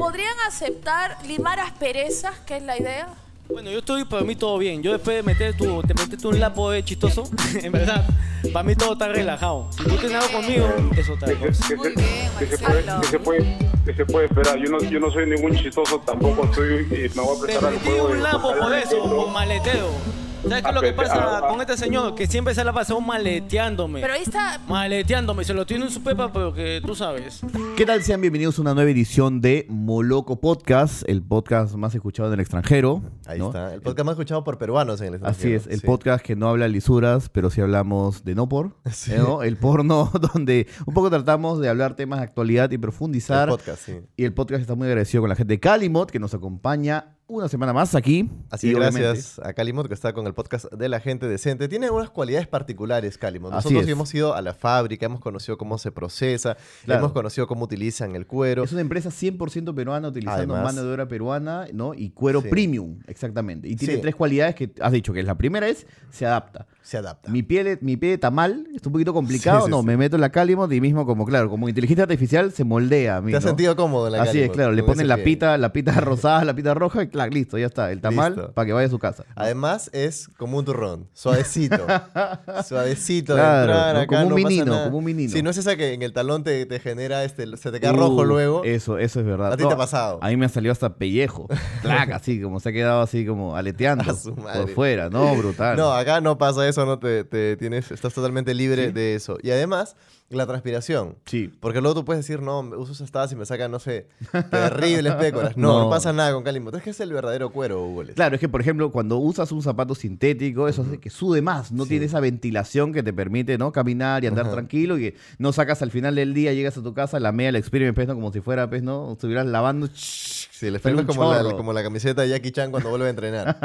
podrían aceptar limar asperezas, que es la idea? Bueno, yo estoy, para mí todo bien. Yo después de meter tu, te metiste un lapo de chistoso, en verdad, para mí todo está relajado. Si tú tienes algo conmigo, eso está ¿Qué bien. Muy se- bien, qué se puede, qué se puede, qué se puede esperar? Yo no, yo no soy ningún chistoso, tampoco soy, eh, me voy a Te prestar al metí juego de un lapo por eso, por maleteo. ¿Sabes qué es lo que pasa con este señor? Que siempre se la pasa maleteándome. Pero ahí está. Maleteándome, se lo tiene en su pepa, pero que tú sabes. ¿Qué tal? Sean bienvenidos a una nueva edición de Moloco Podcast, el podcast más escuchado en el extranjero. Ahí ¿no? está. El podcast más escuchado por peruanos en el Así extranjero. es, el Sí. podcast que no habla lisuras, pero sí hablamos de no por, Sí. ¿no? El porno, donde un poco tratamos de hablar temas de actualidad y profundizar. El podcast, sí. Y el podcast está muy agradecido con la gente de Calimot, que nos acompaña una semana más aquí. Así que gracias a Calimot que está con el podcast de la gente decente. Tiene unas cualidades particulares, Calimot. Nosotros hemos ido a la fábrica, hemos conocido cómo se procesa, Claro. hemos conocido cómo utilizan el cuero. Es una empresa 100% peruana utilizando Además- mano de obra peruana, ¿no? Y cuero Sí. premium, exactamente. Y tiene Sí. tres cualidades que has dicho, que la primera es, se adapta. Se adapta. Mi pie, mi pie de tamal es un poquito complicado, Sí, sí, no, sí. me meto en la Calimot y mismo como, claro, como inteligencia artificial se moldea a mí, ¿Te has ¿no? sentido cómodo en la Así es, claro, le ponen la pita, la pita rosada, la pita roja y clac, listo, ya está, el tamal para que vaya a su casa. Además es como un turrón, suavecito. suavecito Claro, de entrar ¿no? acá, Como un no pasa nada. como un menino. Si no es esa que en el talón te, te genera, este, se te queda Uh, rojo luego. Eso, eso es verdad. ¿A ti te ha pasado? A mí me ha salido hasta pellejo. Clac, así como se ha quedado así como aleteando por fuera, no, brutal. No, acá no pasa eso, no te, te tienes, estás totalmente libre de eso. Y además, la transpiración. Sí. Porque luego tú puedes decir, no, uso esas tabas y me sacan, no sé, terribles pécoras. No, no, No. pasa nada con Calimot. Es que es el verdadero cuero, Hugo. Claro, es que por ejemplo, cuando usas un zapato sintético, eso hace que sude más, no Sí. tiene esa ventilación que te permite, ¿no? Caminar y andar tranquilo y que no sacas al final del día, llegas a tu casa, la media, la experiment, pues, ¿no? Como si fuera, pues, ¿no? Estuvieras lavando. Sí, un es como la, como la camiseta de Jackie Chan cuando vuelve a entrenar.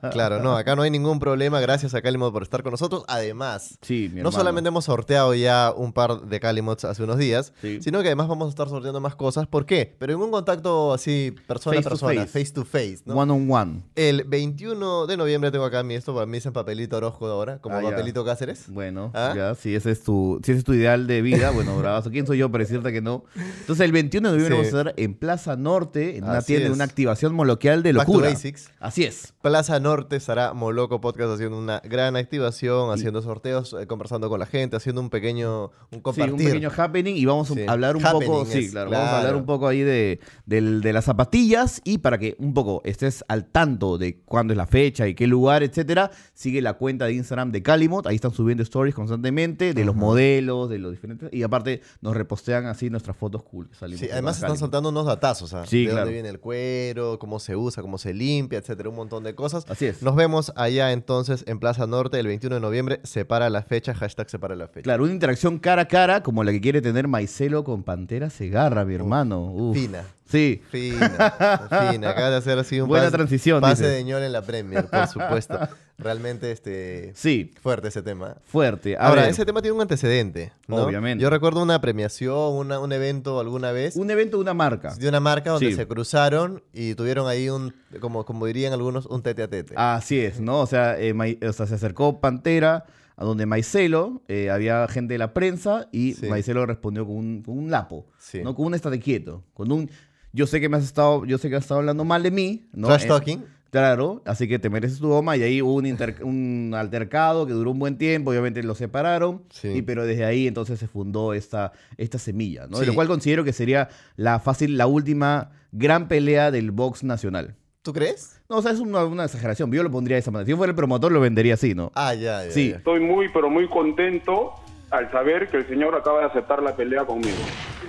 claro, no, acá no hay ningún problema. Gracias a Calimot por estar con nosotros. Además, Sí, no hermano. solamente hemos sorteado ya un par de Calimots hace unos días, Sí. sino que además vamos a estar sorteando más cosas. ¿Por qué? Pero en un contacto así, persona Face a persona, face. face to face. ¿no? One on one. El 21 de noviembre tengo acá mi esto, para mí es en papelito Orozco ahora, como Ah, ya. papelito Cáceres. Bueno, ¿Ah? ya, si ese es tu, si ese es tu ideal de vida, bueno, bravazo. ¿Quién soy yo para decirte que no? Entonces, el 21 de noviembre Sí. vamos a estar en Plaza Norte, en una Así tienda, es. en una activación moloquial de Back to locura. Basics. Así es. Plaza Norte estará Moloco Podcast haciendo una gran activación, haciendo sorteos, eh, conversando con la gente, haciendo un pequeño, un Sí, compartir. un pequeño happening y vamos a Sí. hablar un Happening poco, sí, es, claro, vamos a hablar claro. un poco ahí de, del- de las zapatillas y para que un poco estés al tanto de cuándo es la fecha y qué lugar, etcétera, sigue la cuenta de Instagram de Calimot, ahí están subiendo stories constantemente de los modelos, de los diferentes y aparte nos repostean así nuestras fotos cool. que salimos Sí, con además están Calimot. soltando unos datazos, ¿ah? Sí, de claro. dónde viene el cuero, cómo se usa, cómo se limpia, etcétera, un montón de cosas. Así es. Nos vemos allá entonces en Plaza Norte el 21 de noviembre. Separa la fecha, hashtag separa la fecha. Claro, una interacción cara a cara como la que quiere tener Maicelo con Pantera Segarra, mi hermano. Uf. Fina. Sí. Fina, fina. Acaba de hacer así un Buena pase, transición, pase de ñol en la Premier, por supuesto. Realmente este Sí, fuerte ese tema. fuerte. A Ahora, ver, ese tema tiene un antecedente, ¿no? Obviamente. Yo recuerdo una premiación, una- un evento alguna vez un evento de una marca. de una marca donde Sí. se cruzaron y tuvieron ahí un, como, como dirían algunos, un tete a tete. Así es, ¿no? O sea, eh, o sea, se acercó Pantera a donde Maicelo, eh, había gente de la prensa y Sí. Maicelo respondió con un, con un lapo, Sí. ¿no? Con un estate quieto, con un yo sé que me has estado, yo sé que has estado hablando mal de mí, ¿no? Trash Eh, talking. Claro, así que te mereces tu goma y ahí hubo un, inter- un altercado que duró un buen tiempo, obviamente lo separaron, Sí. y, pero desde ahí entonces se fundó esta, esta semilla, ¿no? Sí. Lo cual considero que sería la fácil, la última gran pelea del box nacional. ¿Tú crees? No, o sea, es una, una exageración. Yo lo pondría de esa manera. Si yo fuera el promotor, lo vendería así, ¿no? Ah, ya, ya. Sí. ya. Estoy muy, pero muy contento al saber que el señor acaba de aceptar la pelea conmigo.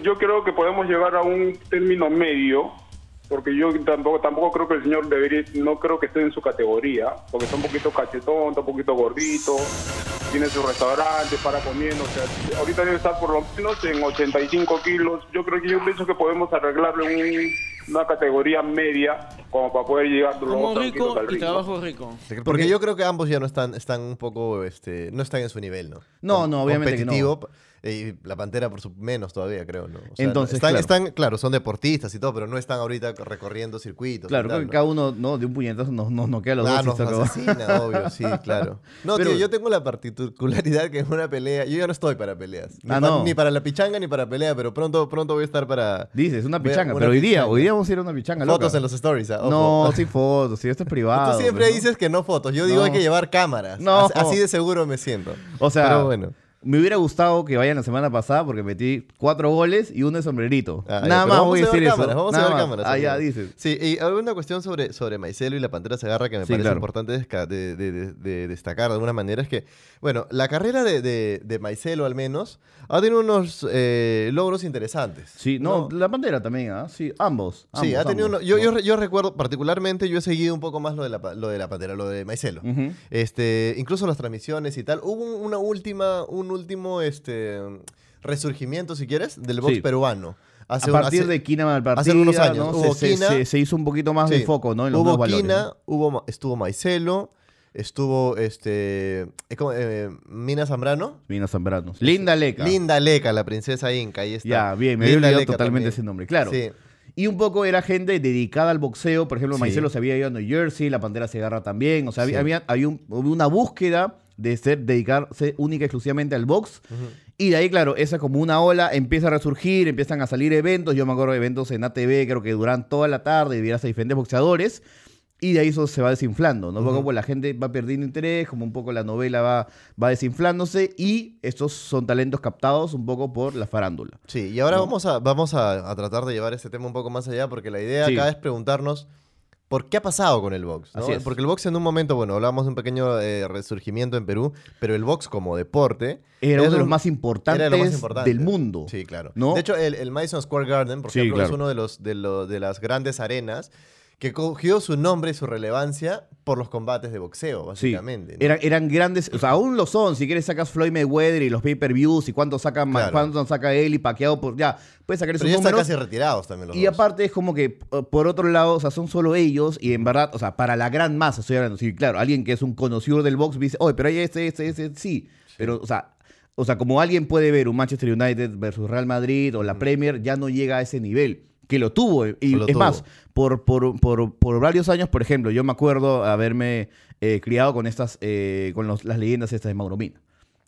Yo creo que podemos llegar a un término medio, porque yo tampoco, tampoco creo que el señor debería, no creo que esté en su categoría, porque está un poquito cachetón, está un poquito gordito, tiene su restaurante, para comiendo, o sea, ahorita debe estar por lo menos en 85 kilos. Yo creo que yo pienso que podemos arreglarle un- una categoría media como para poder llegar los Como rico al y ring, ¿no? trabajo rico. Porque yo creo que ambos ya no están, están un poco, este, no están en su nivel, ¿no? No, Com- no, obviamente que no. Y la Pantera por su menos todavía, creo, ¿no? O sea, Entonces, están, claro. están, claro, son deportistas y todo, pero no están ahorita recorriendo circuitos. Claro, creo que ¿no? cada uno ¿no? de un puñetazo nos, nos noquea a los Ah, dos nos asesina, obvio, sí, claro. No, Pero- tío, yo tengo la particularidad que en una pelea, yo ya no estoy para peleas. Ni, Ah, pa- no. ni para la pichanga ni para pelea, pero pronto, pronto voy a estar para Dices, una pichanga. una pero hoy día, hoy día vamos a ir a una pichanga, fotos loca. en los stories. ah. No, sin fotos, sí, esto es privado. Tú siempre ¿no? dices que no fotos. Yo digo No. hay que llevar cámaras. No. Así, así de seguro me siento. O sea, Pero bueno. Me hubiera gustado que vayan la semana pasada porque metí cuatro goles y uno de sombrerito. Ah, ya, Nada pero más voy a decir eso. cámaras, Vamos a ver más. cámaras. Ah, ya dices. Sí, y alguna cuestión sobre, sobre Maicelo y la Pantera Segarra que me Sí, parece claro. importante de, de- de- de destacar de alguna manera es que, bueno, la carrera de, de, Maicelo al menos ha tenido unos eh, logros interesantes. Sí, no, la pantera también, ¿ah? Sí, ambos. Sí, ambos, ha tenido ambos. uno- yo, yo, yo recuerdo particularmente, yo he seguido un poco más lo de la, lo de la Pantera, lo de Maicelo. Este, incluso las transmisiones y tal. Hubo un- una última, un último este, resurgimiento, si quieres, del box Sí. peruano. Hace a un- partir hace- de Quina Malpartida, hace algunos años. ¿no? Hubo se, hizo un poquito más de foco, ¿no? En los hubo nuevos valores, Quina, ¿no? hubo, Ma- estuvo Maicelo, estuvo este, es como, eh, Mina Zambrano. Vino Zambranos. Linda Leca. Linda Leca, la princesa Inca, ahí está. Ya, bien, me había Linda olvidado Leca totalmente también. ese nombre, claro. Sí. Y un poco era gente dedicada al boxeo. Por ejemplo, Sí. Maicelo se había ido a New Jersey, la Pantera Segarra también. O sea, había, había, había un- una búsqueda de ser, dedicarse única y exclusivamente al box. Y de ahí, claro, esa como una ola empieza a resurgir, empiezan a salir eventos. Yo me acuerdo de eventos en ATV, creo que duran toda la tarde, y a diferentes boxeadores. Y de ahí eso se va desinflando, ¿no? A poco la gente va perdiendo interés, como un poco la novela va, va desinflándose. Y estos son talentos captados un poco por la farándula. Sí, y ahora ¿no? vamos, a, vamos a, a tratar de llevar este tema un poco más allá, porque la idea Sí. acá es preguntarnos por qué ha pasado con el box. ¿no? Así es. Porque el box en un momento, bueno, hablamos de un pequeño eh, resurgimiento en Perú, pero el box como deporte... Era uno de los más importantes, era de lo más importante. del mundo. Sí, claro. ¿no? De hecho, el, el Madison Square Garden, por Sí, ejemplo, es uno de, los, de, lo- de las grandes arenas que cogió su nombre y su relevancia por los combates de boxeo, Sí, básicamente. ¿no? eran, eran grandes, o sea, aún lo son. Si quieres sacas Floyd Mayweather y los pay-per-views y cuánto saca, Claro. cuánto saca él y paqueado por ya, puedes sacar esos pero ya están números. casi retirados también los Y dos. aparte es como que, por otro lado, o sea, son solo ellos y en verdad, o sea, para la gran masa, estoy hablando, sí, claro, alguien que es un conocido del box dice, oye, pero hay este, este, este, sí, pero, o sea, o sea, como alguien puede ver un Manchester United versus Real Madrid o la Premier, ya no llega a ese nivel, que lo tuvo, y Lo es tuvo. más, por, por, por, por varios años, por ejemplo, yo me acuerdo haberme eh, criado con estas, eh, con los- las leyendas estas de Mauro Mina.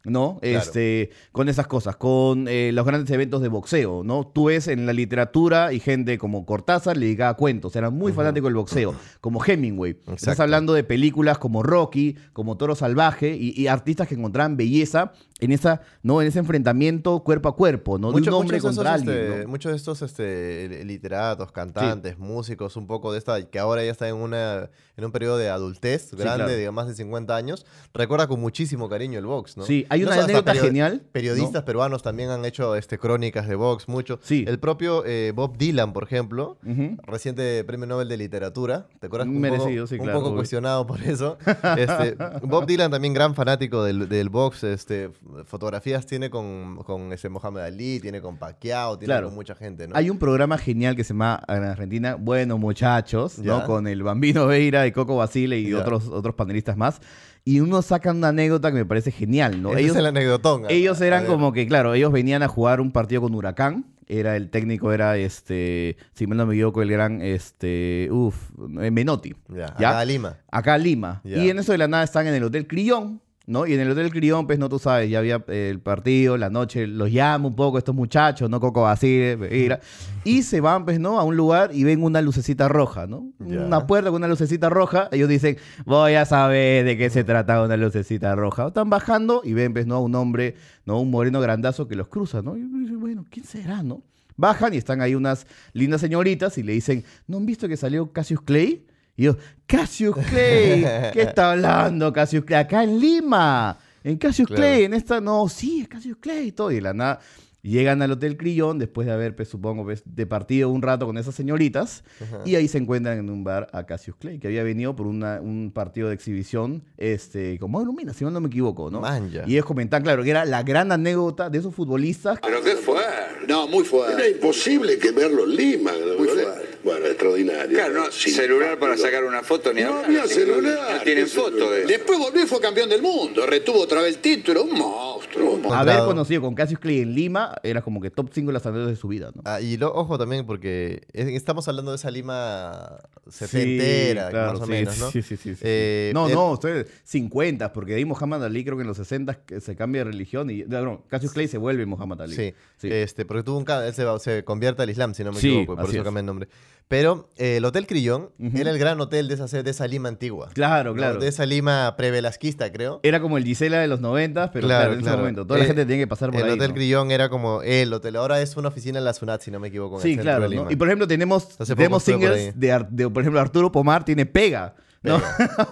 ¿no? Claro. Este, con esas cosas, con eh, los grandes eventos de boxeo, ¿no? Tú ves en la literatura y gente como Cortázar le dedicaba cuentos, era muy fanático del boxeo, como Hemingway. Estás hablando de películas como Rocky, como Toro Salvaje y, y artistas que encontraban belleza en esa, ¿no? En ese enfrentamiento cuerpo a cuerpo, ¿no? de un hombre contra alguien. este, ¿no? muchos de estos este, literatos, cantantes, músicos, un poco de esta, que ahora ya está en, una, en un periodo de adultez grande, claro. de más de 50 años, recuerda con muchísimo cariño el box, ¿no? Sí, hay No una hasta anécdota genial, Periodistas ¿no? peruanos también han hecho este, crónicas de box, mucho. Sí. El propio eh, Bob Dylan, por ejemplo, reciente premio Nobel de literatura, ¿te acuerdas? Un Merecido, poco, sí, un claro, poco obvio. cuestionado por eso. Este, Bob Dylan también gran fanático del, del box, este, fotografías tiene con, con ese Mohamed Ali, tiene con Pacquiao, tiene Claro. con mucha gente, ¿no? Hay un programa genial que se llama en Argentina, Bueno Muchachos, ¿no? Con el Bambino Veira y Coco Basile y Ya. otros, otros panelistas más. Y uno sacan una anécdota que me parece genial, ¿no? Ese ellos es el anecdotón. ellos eran como que, claro, ellos venían a jugar un partido con Huracán. Era el técnico, era este, si mal no me equivoco, el gran, este, uff, Menotti. Ya, ¿ya? acá a Lima. Acá a Lima. Y en eso de la nada están en el Hotel Crillón, ¿no? Y en el Hotel Crillón, pues no tú sabes, ya había eh, el partido, la noche, los llama un poco estos muchachos, ¿no? Coco Basile, Veira, y se van, pues, ¿no? A un lugar y ven una lucecita roja, ¿no? Una puerta con una lucecita roja. Ellos dicen, voy a saber de qué se trata una lucecita roja. Están bajando y ven, pues, ¿no? A un hombre, ¿no? Un moreno grandazo que los cruza, ¿no? Y dicen, bueno, ¿quién será, no? Bajan y están ahí unas lindas señoritas y le dicen, ¿no han visto que salió Cassius Clay? Y yo, Cassius Clay, ¿qué está hablando Cassius Clay? Acá en Lima, en Cassius Claro. Clay, en esta, no, sí, es Cassius Clay y todo. Y de la nada llegan al Hotel Crillón después de haber, pues, supongo, pues, de partido un rato con esas señoritas. Y ahí se encuentran en un bar a Cassius Clay, que había venido por una- un partido de exhibición este, con Mauro Mina, si no me equivoco, ¿no? Manja. Y ellos comentan, claro, que era la gran anécdota de esos futbolistas Pero qué fuerte. No, muy fuerte. Era imposible que verlo en Lima. Muy fuerte. Bueno, extraordinario. Claro, no, Simpático. celular para sacar una foto ni No hablar. había No celular. tienen ¿qué foto celular? de eso. Después volvió y fue campeón del mundo. Retuvo otra vez el título. Un monstruo. un monstruo. Haber conocido con Cassius Clay en Lima era como que top 5 de las anécdotas de su vida, ¿no? Ah, y lo, ojo también porque es- estamos hablando de esa Lima setentera, claro, más o sí, menos, ¿no? Sí, sí, sí. sí. Eh, no, el- no, ustedes 50, porque de ahí Muhammad Ali creo que en los 60 que se cambia de religión y no, no, Cassius Clay se vuelve Muhammad Ali. Sí, Sí. Este, porque tuvo un él se, convierte al Islam, si no me Sí, equivoco, por eso es. cambia el nombre. Pero eh, el Hotel Crillón era el gran hotel de esa, de esa Lima antigua. Claro, claro. De esa Lima pre-velasquista, creo. Era como el Gisela de los 90, pero claro, en ese momento. Toda la Eh, gente tenía que pasar por el ahí. Hotel ¿no? Crillón era como el hotel. Ahora es una oficina en la SUNAT, si no me equivoco. en el Sí, claro. de ¿no? Y por ejemplo, tenemos, tenemos por singles de, de, por ejemplo, Arturo Pomar tiene Pega. ¿No?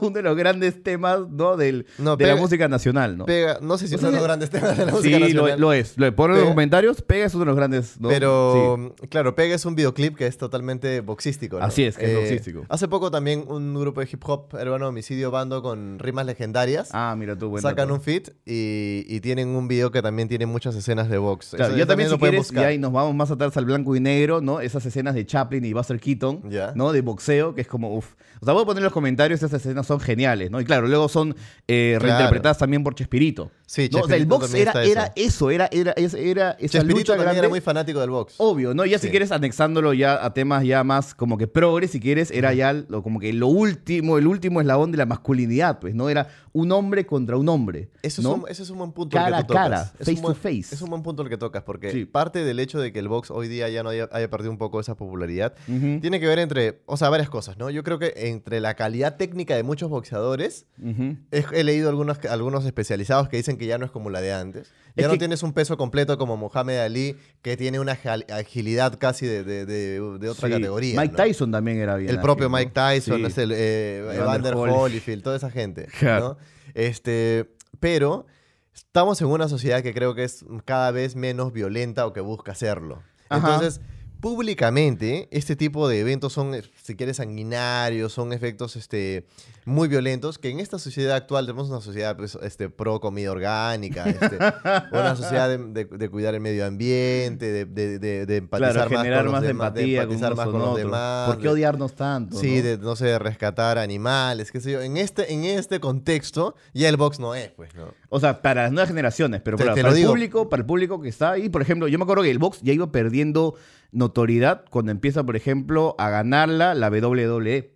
Uno de los grandes temas ¿no? Del, No, de la música nacional, ¿no? Pega, no sé si es uno de los grandes temas de la sí, música nacional. lo es. Lo ponen en los comentarios. Pega es uno de los grandes. ¿no? Pero, Sí. claro, Pega es un videoclip que es totalmente boxístico. ¿no? Eh, Así es, que es boxístico. Hace poco también un grupo de hip hop peruano, Homicidio Bando, con rimas legendarias. Ah, mira tú, buen sacan dato. un fit y, y tienen un video que también tiene muchas escenas de box. Claro, Eso- yo también, si lo quieres, buscar. y ahí nos vamos más atrás al blanco y negro, ¿no? Esas escenas de Chaplin y Buster Keaton, Ya. ¿no? De boxeo, que es como, uff. O sea, voy a poner en los comentarios, esas escenas son geniales, ¿no? Y claro, luego son eh, Claro. reinterpretadas también por Chespirito. Sí, ¿no? O sea, el box era, era eso. eso, era, era, era esa lucha también grande. era muy fanático del box. Obvio, ¿no? Ya si Sí. quieres anexándolo ya a temas ya más como que progres, si quieres, era ya lo, como que lo último, el último eslabón de la masculinidad, pues, ¿no? Era un hombre contra un hombre. Eso, ¿no? es un, ese es un buen punto Cara el a que tú tocas. cara, Es face un to buen- face. Es un buen punto el que tocas, porque Sí. parte del hecho de que el box hoy día ya no haya, haya perdido un poco esa popularidad, Ujú. tiene que ver entre, o sea, varias cosas, ¿no? Yo creo que entre la calidad técnica de muchos boxeadores, Ujú. he, he leído algunos, algunos especializados que dicen que ya no es como la de antes. Ya Es no que- tienes un peso completo como Mohamed Ali, que tiene una agi- agilidad casi de, de- de- de otra Sí. categoría. Mike ¿no? Tyson también era bien. El ágil, propio. Mike Tyson, Sí. es el, eh, Evander Holyfield. Holyfield, toda esa gente. Este, pero estamos en una sociedad que creo que es cada vez menos violenta o que busca serlo. Ajá. Entonces, públicamente, este tipo de eventos son, eh, si quieres, sanguinarios, son efectos este, muy violentos, que en esta sociedad actual tenemos una sociedad pues, este, pro comida orgánica, este, una sociedad de, de- de cuidar el medio ambiente, de, de- empatizar Claro, más generar con los más demás, empatía empatizar más con los otros. demás. ¿Por qué odiarnos tanto? Sí, no? de, no sé, de rescatar animales, qué sé yo. En este, en este contexto, ya el box no es, pues, ¿no? O sea, para las nuevas generaciones, pero Te- para, te para lo el digo. público, para el público que está ahí, por ejemplo, yo me acuerdo que el box ya iba perdiendo notoriedad cuando empieza, por ejemplo, a ganarla la WWE.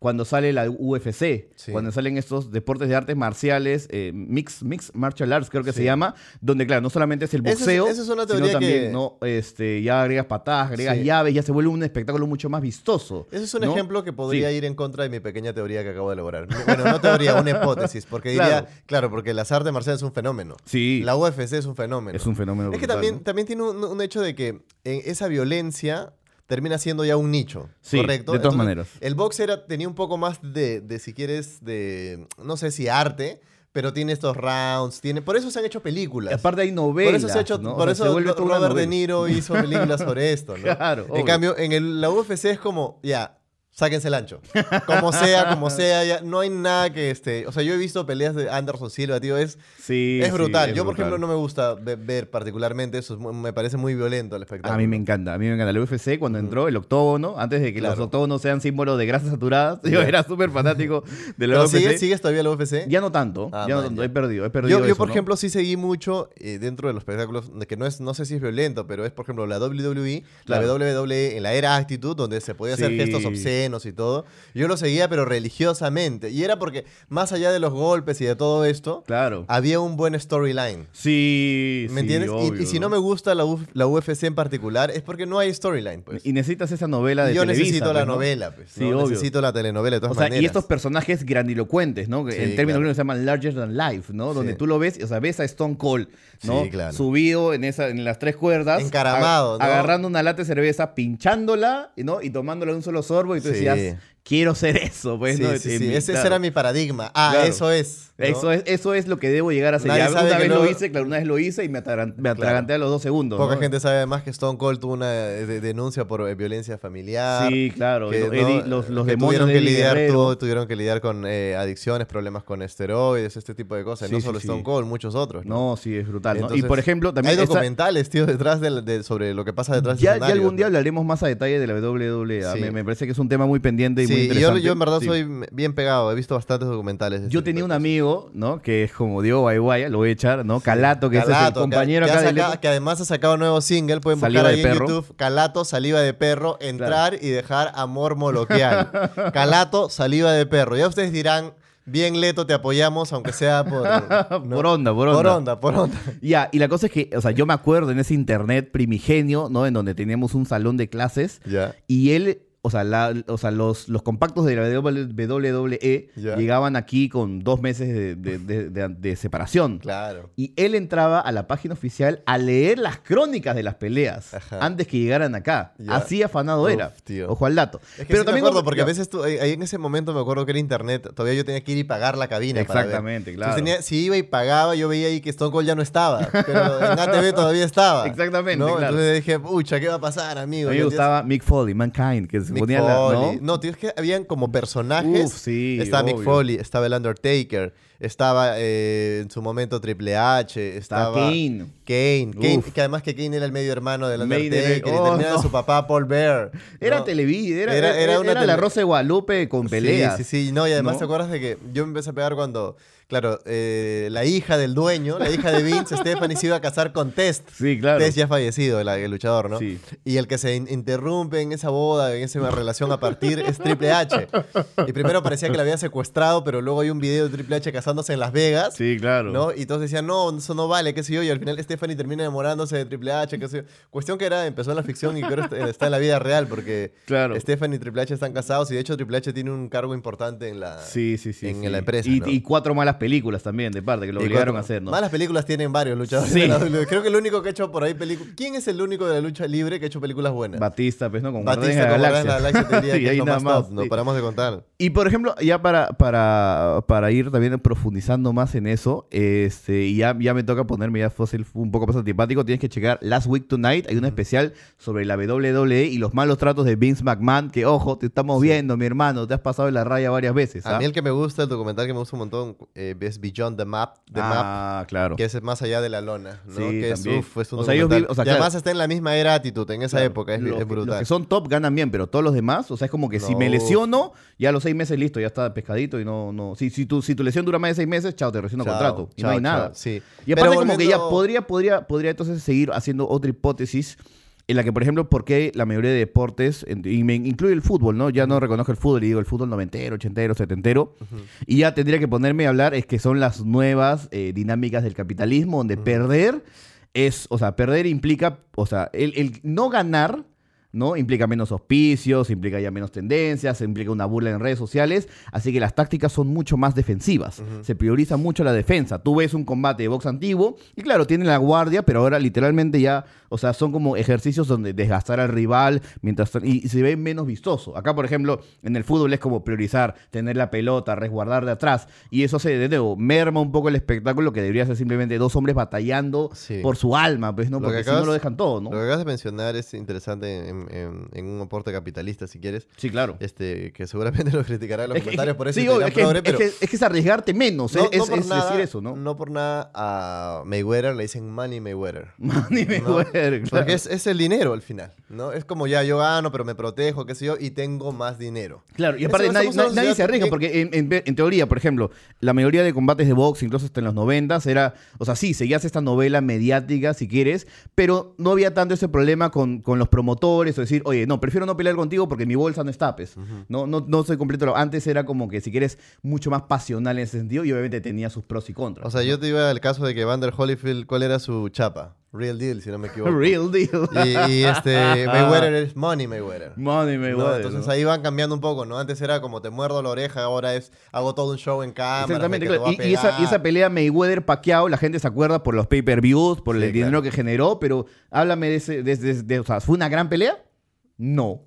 Cuando sale la UFC, Sí. cuando salen estos deportes de artes marciales, eh, mix, mix martial arts creo que se llama, donde claro, no solamente es el Esa es- boxeo, esa es una sino también, que- ¿no? este, ya agregas patadas, agregas Sí. llaves, ya se vuelve un espectáculo mucho más vistoso. Ese es un ¿no? ejemplo que podría ir en contra de mi pequeña teoría que acabo de elaborar. Bueno, no teoría, una hipótesis, porque diría, Claro. claro, porque las artes marciales es un fenómeno. Sí. La UFC es un fenómeno. Es un fenómeno Es que también, ¿no? también tiene un, un hecho de que eh, esa violencia termina siendo ya un nicho, Sí, ¿correcto? de todas maneras. El box era, tenía un poco más de, de, si quieres, de, no sé si arte, pero tiene estos rounds, tiene, por eso se han hecho películas. Aparte hay novelas, Por eso se ha hecho, ¿no? O por sea, eso Robert De. Niro hizo películas sobre esto, ¿no? Claro, En obvio. cambio, en el- la UFC es como, ya, sáquense el ancho. Como sea, como sea, ya, no hay nada que este. O sea, yo he visto peleas de Anderson Silva, tío, es, Sí, es sí, brutal. es yo, por brutal. ejemplo, no me gusta ve- ver particularmente eso, es me parece muy violento el espectáculo. A mí me encanta, a mí me encanta. El UFC cuando entró el octógono, antes de que los Claro. octógonos sean símbolo de grasas saturadas, yo era súper fanático de la ¿Pero UFC. ¿sigues, sigues todavía la UFC? Ya no tanto, Ah, ya no tanto, ya. he perdido, he perdido Yo, por ¿no? ejemplo, sí seguí mucho eh, dentro de los espectáculos, que no es, no sé si es violento, pero es, por ejemplo, la WWE, Claro. la WWE en la era Actitud, donde se podía hacer Sí. gestos obscenos y todo. Yo lo seguía, pero religiosamente. Y era porque, más allá de los golpes y de todo esto, Claro. había un buen storyline. Sí, ¿Me sí, entiendes? Y- obvio, y, si no me gusta la, Uf- la UFC en particular, es porque no hay storyline, pues. Y necesitas esa novela de Y yo Televisa, necesito la pues, ¿no? novela, pues. Sí, ¿no? obvio. Necesito la telenovela de todas O sea, maneras. y estos personajes grandilocuentes, ¿no? Que Sí, en términos claro. gringos se llaman larger than life, ¿no? Donde Sí. tú lo ves, o sea, ves a Stone Cold, ¿no? Sí, claro. Subido en, esa, en las tres cuerdas. Encaramado, ag- ¿no? Agarrando una lata de cerveza, pinchándola, ¿no? Y tomándola de un solo sorbo. Y tú tú decías, quiero ser eso, pues, Ese, era mi paradigma. Ah, Claro. eso es. ¿No? Eso es, eso es lo que debo llegar a hacer. Nadie Ya sabe una que vez lo hice, claro, una vez lo hice y me, ataran- me atraganté a los dos segundos. Poca ¿no? gente sabe además que Stone Cold tuvo una eh, de- denuncia por eh, violencia familiar. Sí, claro. que lo- no- Eddie- los, los que demonios tuvieron de que Eddie lidiar Guerrero. tuvo- tuvieron que lidiar con eh, adicciones, problemas con esteroides, este tipo de cosas. No sí, solo sí. Stone Cold, muchos otros. ¿no? No, sí, es brutal. ¿no? y Entonces, por ejemplo, también. hay documentales, tío, detrás del- de, sobre lo que pasa detrás de ya, ya algún día ¿no? hablaremos más a detalle de la WWE. ¿ah? Sí. Me, me parece que es un tema muy pendiente y muy Sí, y yo, interesante. yo en verdad Sí. soy bien pegado, he visto bastantes documentales. de Yo este tenía tipo un de amigo, ¿no? Que es como Diego Guayguaya, lo voy a echar, ¿no? Calato, que es el compañero que, acá ha del- saca- que además ha sacado un nuevo single, pueden buscar Saliva ahí de en. YouTube, Calato, saliva de perro, entrar y dejar amor moloquial. Calato, saliva de perro. Ya ustedes dirán, bien Leto, te apoyamos, aunque sea por... ¿no? Por onda, por onda. Por onda, por onda. Ya, y la cosa es que, o sea, yo me acuerdo en ese internet primigenio, ¿no? En donde teníamos un salón de clases Ya. y él, o sea, la- o sea los, los compactos de la WWE llegaban aquí con dos meses de, de- de- de- de separación. Claro. Y él entraba a la página oficial a leer las crónicas de las peleas Ajá. antes que llegaran acá. Así afanado Uf, era. tío. Ojo al dato. Es que sí me acuerdo, porque a veces tú, ahí en ese momento me acuerdo que era internet, todavía yo tenía que ir y pagar la cabina. para ver. Exactamente, Entonces claro. tenía- si iba y pagaba, yo veía ahí que Stone Cold ya no estaba, pero en ATV todavía estaba. Exactamente, ¿no? claro. Entonces dije, pucha, ¿qué va a pasar, amigo? A mí me gustaba Mick Foley, Mankind, que se Mick la- Foley. ¿no? ¿no? tío, es que habían como personajes. Uf, sí, Estaba Mick. Foley, estaba el Undertaker, estaba eh, en su momento Triple H, Estaba Kane. Kane, Kane, que además que Kane era el medio hermano del Undertaker oh, y termina no. su papá Paul Bear. Era ¿no? televisión, era, Era- era, una la tele- Rosa de Guadalupe con peleas. Sí, sí, sí. No, y además te acuerdas de que yo me empecé a pegar cuando, claro, eh, la hija del dueño, la hija de Vince, Stephanie, se iba a casar con Test. Sí, claro. Test ya fallecido, el, el luchador, ¿no? Sí. Y el que se in- interrumpe en esa boda, en esa relación a partir, es Triple H. Y primero parecía que la había secuestrado, pero luego hay un video de Triple H casándose en Las Vegas. Sí, claro. ¿no? Y todos decían, no, eso no vale, qué sé yo. Y al final Stephanie termina enamorándose de Triple H, qué sé yo. Cuestión que era, empezó en la ficción y creo que está en la vida real, porque Claro. Stephanie y Triple H están casados y de hecho Triple H tiene un cargo importante en la, Sí, sí, sí. en la empresa. Y, ¿no? y cuatro malas películas también, de parte, que lo obligaron a hacer, ¿no? Malas películas tienen varios luchadores. Sí. de la WWE. Creo que el único que ha hecho por ahí películas. ¿Quién es el único de la lucha libre que ha hecho películas buenas? Batista, pues, ¿no? Con Batista de la de Galaxia. Galaxia es ahí nada más más, no sí. paramos de contar. Y por ejemplo, ya para, para, para ir también profundizando más en eso, este, y ya, ya me toca ponerme ya fósil un poco más antipático, tienes que checar Last Week Tonight, hay un especial sobre la WWE y los malos tratos de Vince McMahon, que ojo, te estamos viendo, mi hermano, te has pasado en la raya varias veces. A ¿ah? mí el que me gusta, el documental que me gusta un montón, eh, es Beyond the Map, the Map ah, claro. que es más allá de la lona, ¿no? Sí, que es, uf, es un O sea, ellos documental. vi- o sea, y además claro. está en la misma era actitud, en esa Claro, época, es, brutal. Los que son top ganan bien, pero todos los demás, o sea, es como que si me No. lesiono, ya a los seis meses listo, ya está pescadito y no, no. Si, si, tu, si tu lesión dura más de seis meses, chao, te Chao, contrato. Y no chao, hay nada. sí. Y aparte, como que ya podría, podría, podría entonces seguir haciendo otra hipótesis en la que, por ejemplo, por qué la mayoría de deportes, y me incluye el fútbol, ¿no? Ya no reconozco el fútbol y digo el fútbol noventero, ochentero, setentero. Y ya tendría que ponerme a hablar, es que son las nuevas eh, dinámicas del capitalismo, donde perder es, o sea, perder implica, o sea, el, el no ganar, ¿no? Implica menos auspicios, implica ya menos tendencias, implica una burla en redes sociales, así que las tácticas son mucho más defensivas. Se prioriza mucho la defensa. Tú ves un combate de box antiguo y claro, tienen la guardia, pero ahora literalmente ya, o sea, son como ejercicios donde desgastar al rival mientras y, y se ve menos vistoso. Acá, por ejemplo, en el fútbol es como priorizar, tener la pelota, resguardar de atrás y eso se de nuevo merma un poco el espectáculo que debería ser simplemente dos hombres batallando Sí. por su alma, pues no, Lo porque si no lo dejan todo, ¿no? Lo que acabas de mencionar es interesante en, en- en un aporte capitalista, si quieres. Sí, claro. Este, que seguramente lo criticará en los Es que- comentarios por eso. sí, es, que, es que- es que es arriesgarte menos, no- es, no es- por es nada- decir eso, ¿no? No por nada a Mayweather le dicen Money Mayweather. Money ¿no? Mayweather, claro. Porque es, es el dinero al final, ¿no? Es como ya yo gano, pero me protejo, qué sé yo, y tengo más dinero. Claro, y aparte no nadie, se arriesga, que- porque en, en- en teoría, por ejemplo, la mayoría de combates de box, incluso hasta en los noventas, era, o sea, sí, seguías esta novela mediática, si quieres, pero no había tanto ese problema con, con los promotores, o decir, oye, no, prefiero no pelear contigo porque mi bolsa no está, pues. no, no, no soy completo. Antes era como que, si quieres, mucho más pasional en ese sentido, y obviamente tenía sus pros y contras. O sea, yo te iba al caso de que Vander Holyfield, ¿cuál era su chapa? Real Deal, si no me equivoco. Real deal. Y, y este Mayweather es Money Mayweather. Money ¿no? Mayweather. Entonces ¿no? ahí van cambiando un poco, ¿no? Antes era como te muerdo la oreja, ahora es hago todo un show en cámara. Exactamente, claro. Y, y esa, y esa pelea Mayweather Pacquiao, la gente se acuerda por los pay-per-views, por Sí, el dinero que generó, pero háblame de ese, de, de- de- o sea, ¿fue una gran pelea? No.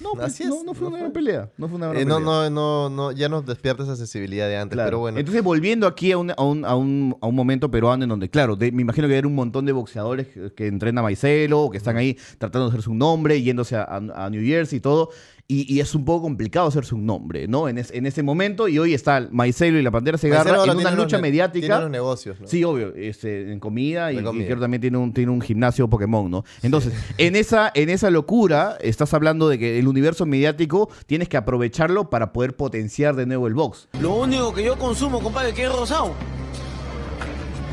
No, pues, Así es, no, no fue no una gran pelea. No fue una gran Eh, no, pelea. no, no, no, ya nos despierta esa sensibilidad de antes, Claro. pero bueno. Entonces, volviendo aquí a un, a un, a un, a un momento peruano en donde, claro, de- me imagino que era un montón de boxeadores que, que entrenan a Maicelo, o que están ahí tratando de hacerse un nombre, yéndose a, a- a New Jersey y todo. Y, y es un poco complicado hacerse un nombre, ¿no? En, es- en ese momento, y hoy está Maicelo y la Pantera Segarra en una lucha los mediática. Tiene los negocios, ¿no? Sí, obvio, este, en comida y, y comida. creo que también tiene un, tiene un gimnasio Pokémon, ¿no? Entonces, en, esa, en esa locura, estás hablando de que el universo mediático tienes que aprovecharlo para poder potenciar de nuevo el box. Lo único que yo consumo, compadre, que es rosado,